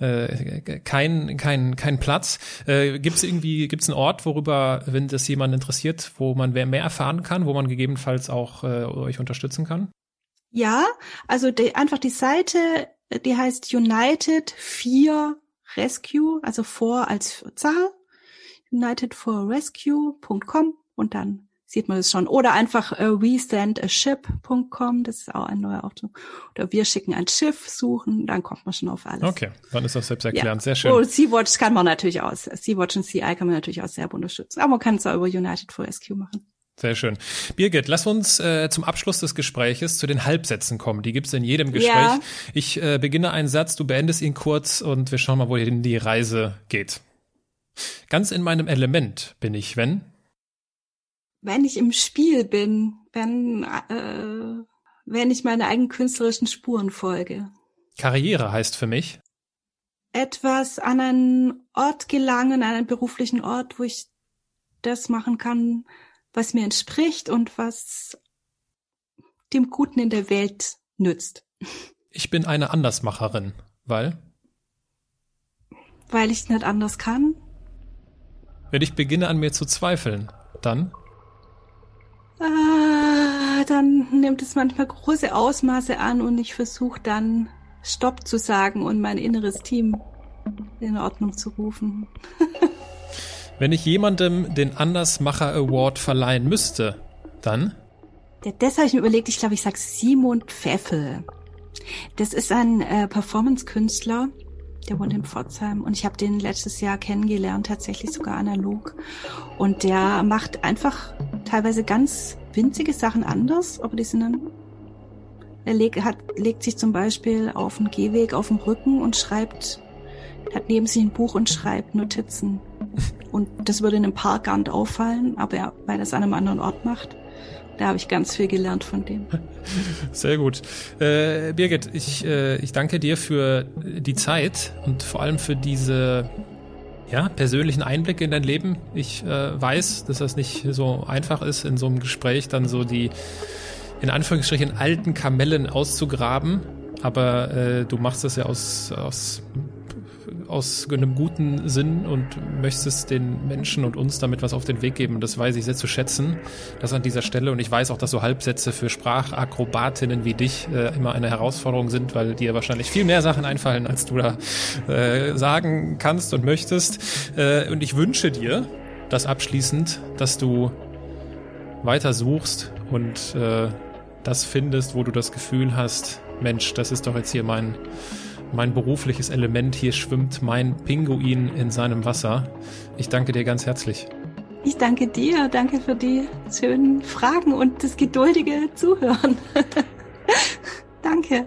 äh, kein, kein, kein Platz. Äh, gibt es irgendwie, gibt es einen Ort, worüber, wenn das jemand interessiert, wo man mehr erfahren kann, wo man gegebenenfalls auch äh, euch unterstützen kann? Ja, also die, einfach die Seite, die heißt United 4 Rescue, also vor als Zahl, unitedforrescue.com und dann sieht man das schon. Oder einfach äh, wesendaship.com, das ist auch ein neuer Auftrag. Oder wir schicken ein Schiff suchen, dann kommt man schon auf alles. Okay, dann ist das selbst erklärend, ja. sehr schön. Oh, Sea-Watch kann man natürlich auch, Sea-Watch und CI kann man natürlich auch sehr unterstützen. Aber man kann es auch über United for Rescue machen. Sehr schön. Birgit, lass uns äh, zum Abschluss des Gespräches zu den Halbsätzen kommen. Die gibt's in jedem Gespräch. Ja. Ich äh, beginne einen Satz, du beendest ihn kurz und wir schauen mal, wohin die Reise geht. Ganz in meinem Element bin ich, wenn? Wenn ich im Spiel bin, wenn, äh, wenn ich meine eigenen künstlerischen Spuren folge. Karriere heißt für mich? Etwas an einen Ort gelangen, an einen beruflichen Ort, wo ich das machen kann, was mir entspricht und was dem Guten in der Welt nützt. Ich bin eine Andersmacherin, weil? Weil ich nicht anders kann. Wenn ich beginne an mir zu zweifeln, dann? Dann nimmt es manchmal große Ausmaße an und ich versuche dann Stopp zu sagen und mein inneres Team in Ordnung zu rufen. Wenn ich jemandem den Andersmacher Award verleihen müsste, dann? Ja, das habe ich mir überlegt. Ich glaube, ich sag Simon Pfeffel. Das ist ein äh, Performance-Künstler, der wohnt in Pforzheim und ich habe den letztes Jahr kennengelernt, tatsächlich sogar analog. Und der macht einfach teilweise ganz winzige Sachen anders, aber die sind dann. Er leg, hat, legt sich zum Beispiel auf einen Gehweg auf dem Rücken und schreibt, hat neben sich ein Buch und schreibt Notizen. Und das würde in einem Park gar nicht auffallen, aber er, weil er es an einem anderen Ort macht. Da habe ich ganz viel gelernt von dem. Sehr gut. Äh, Birgit, ich, äh, ich danke dir für die Zeit und vor allem für diese ja, persönlichen Einblicke in dein Leben. Ich äh, weiß, dass das nicht so einfach ist, in so einem Gespräch dann so die in Anführungsstrichen alten Kamellen auszugraben. Aber äh, du machst das ja aus, aus aus einem guten Sinn und möchtest den Menschen und uns damit was auf den Weg geben. Das weiß ich sehr zu schätzen. Das an dieser Stelle. Und ich weiß auch, dass so Halbsätze für Sprachakrobatinnen wie dich äh, immer eine Herausforderung sind, weil dir wahrscheinlich viel mehr Sachen einfallen, als du da äh, sagen kannst und möchtest. Äh, und ich wünsche dir, das abschließend, dass du weiter suchst und äh, das findest, wo du das Gefühl hast, Mensch, das ist doch jetzt hier mein mein berufliches Element. Hier schwimmt mein Pinguin in seinem Wasser. Ich danke dir ganz herzlich. Ich danke dir. Danke für die schönen Fragen und das geduldige Zuhören. danke.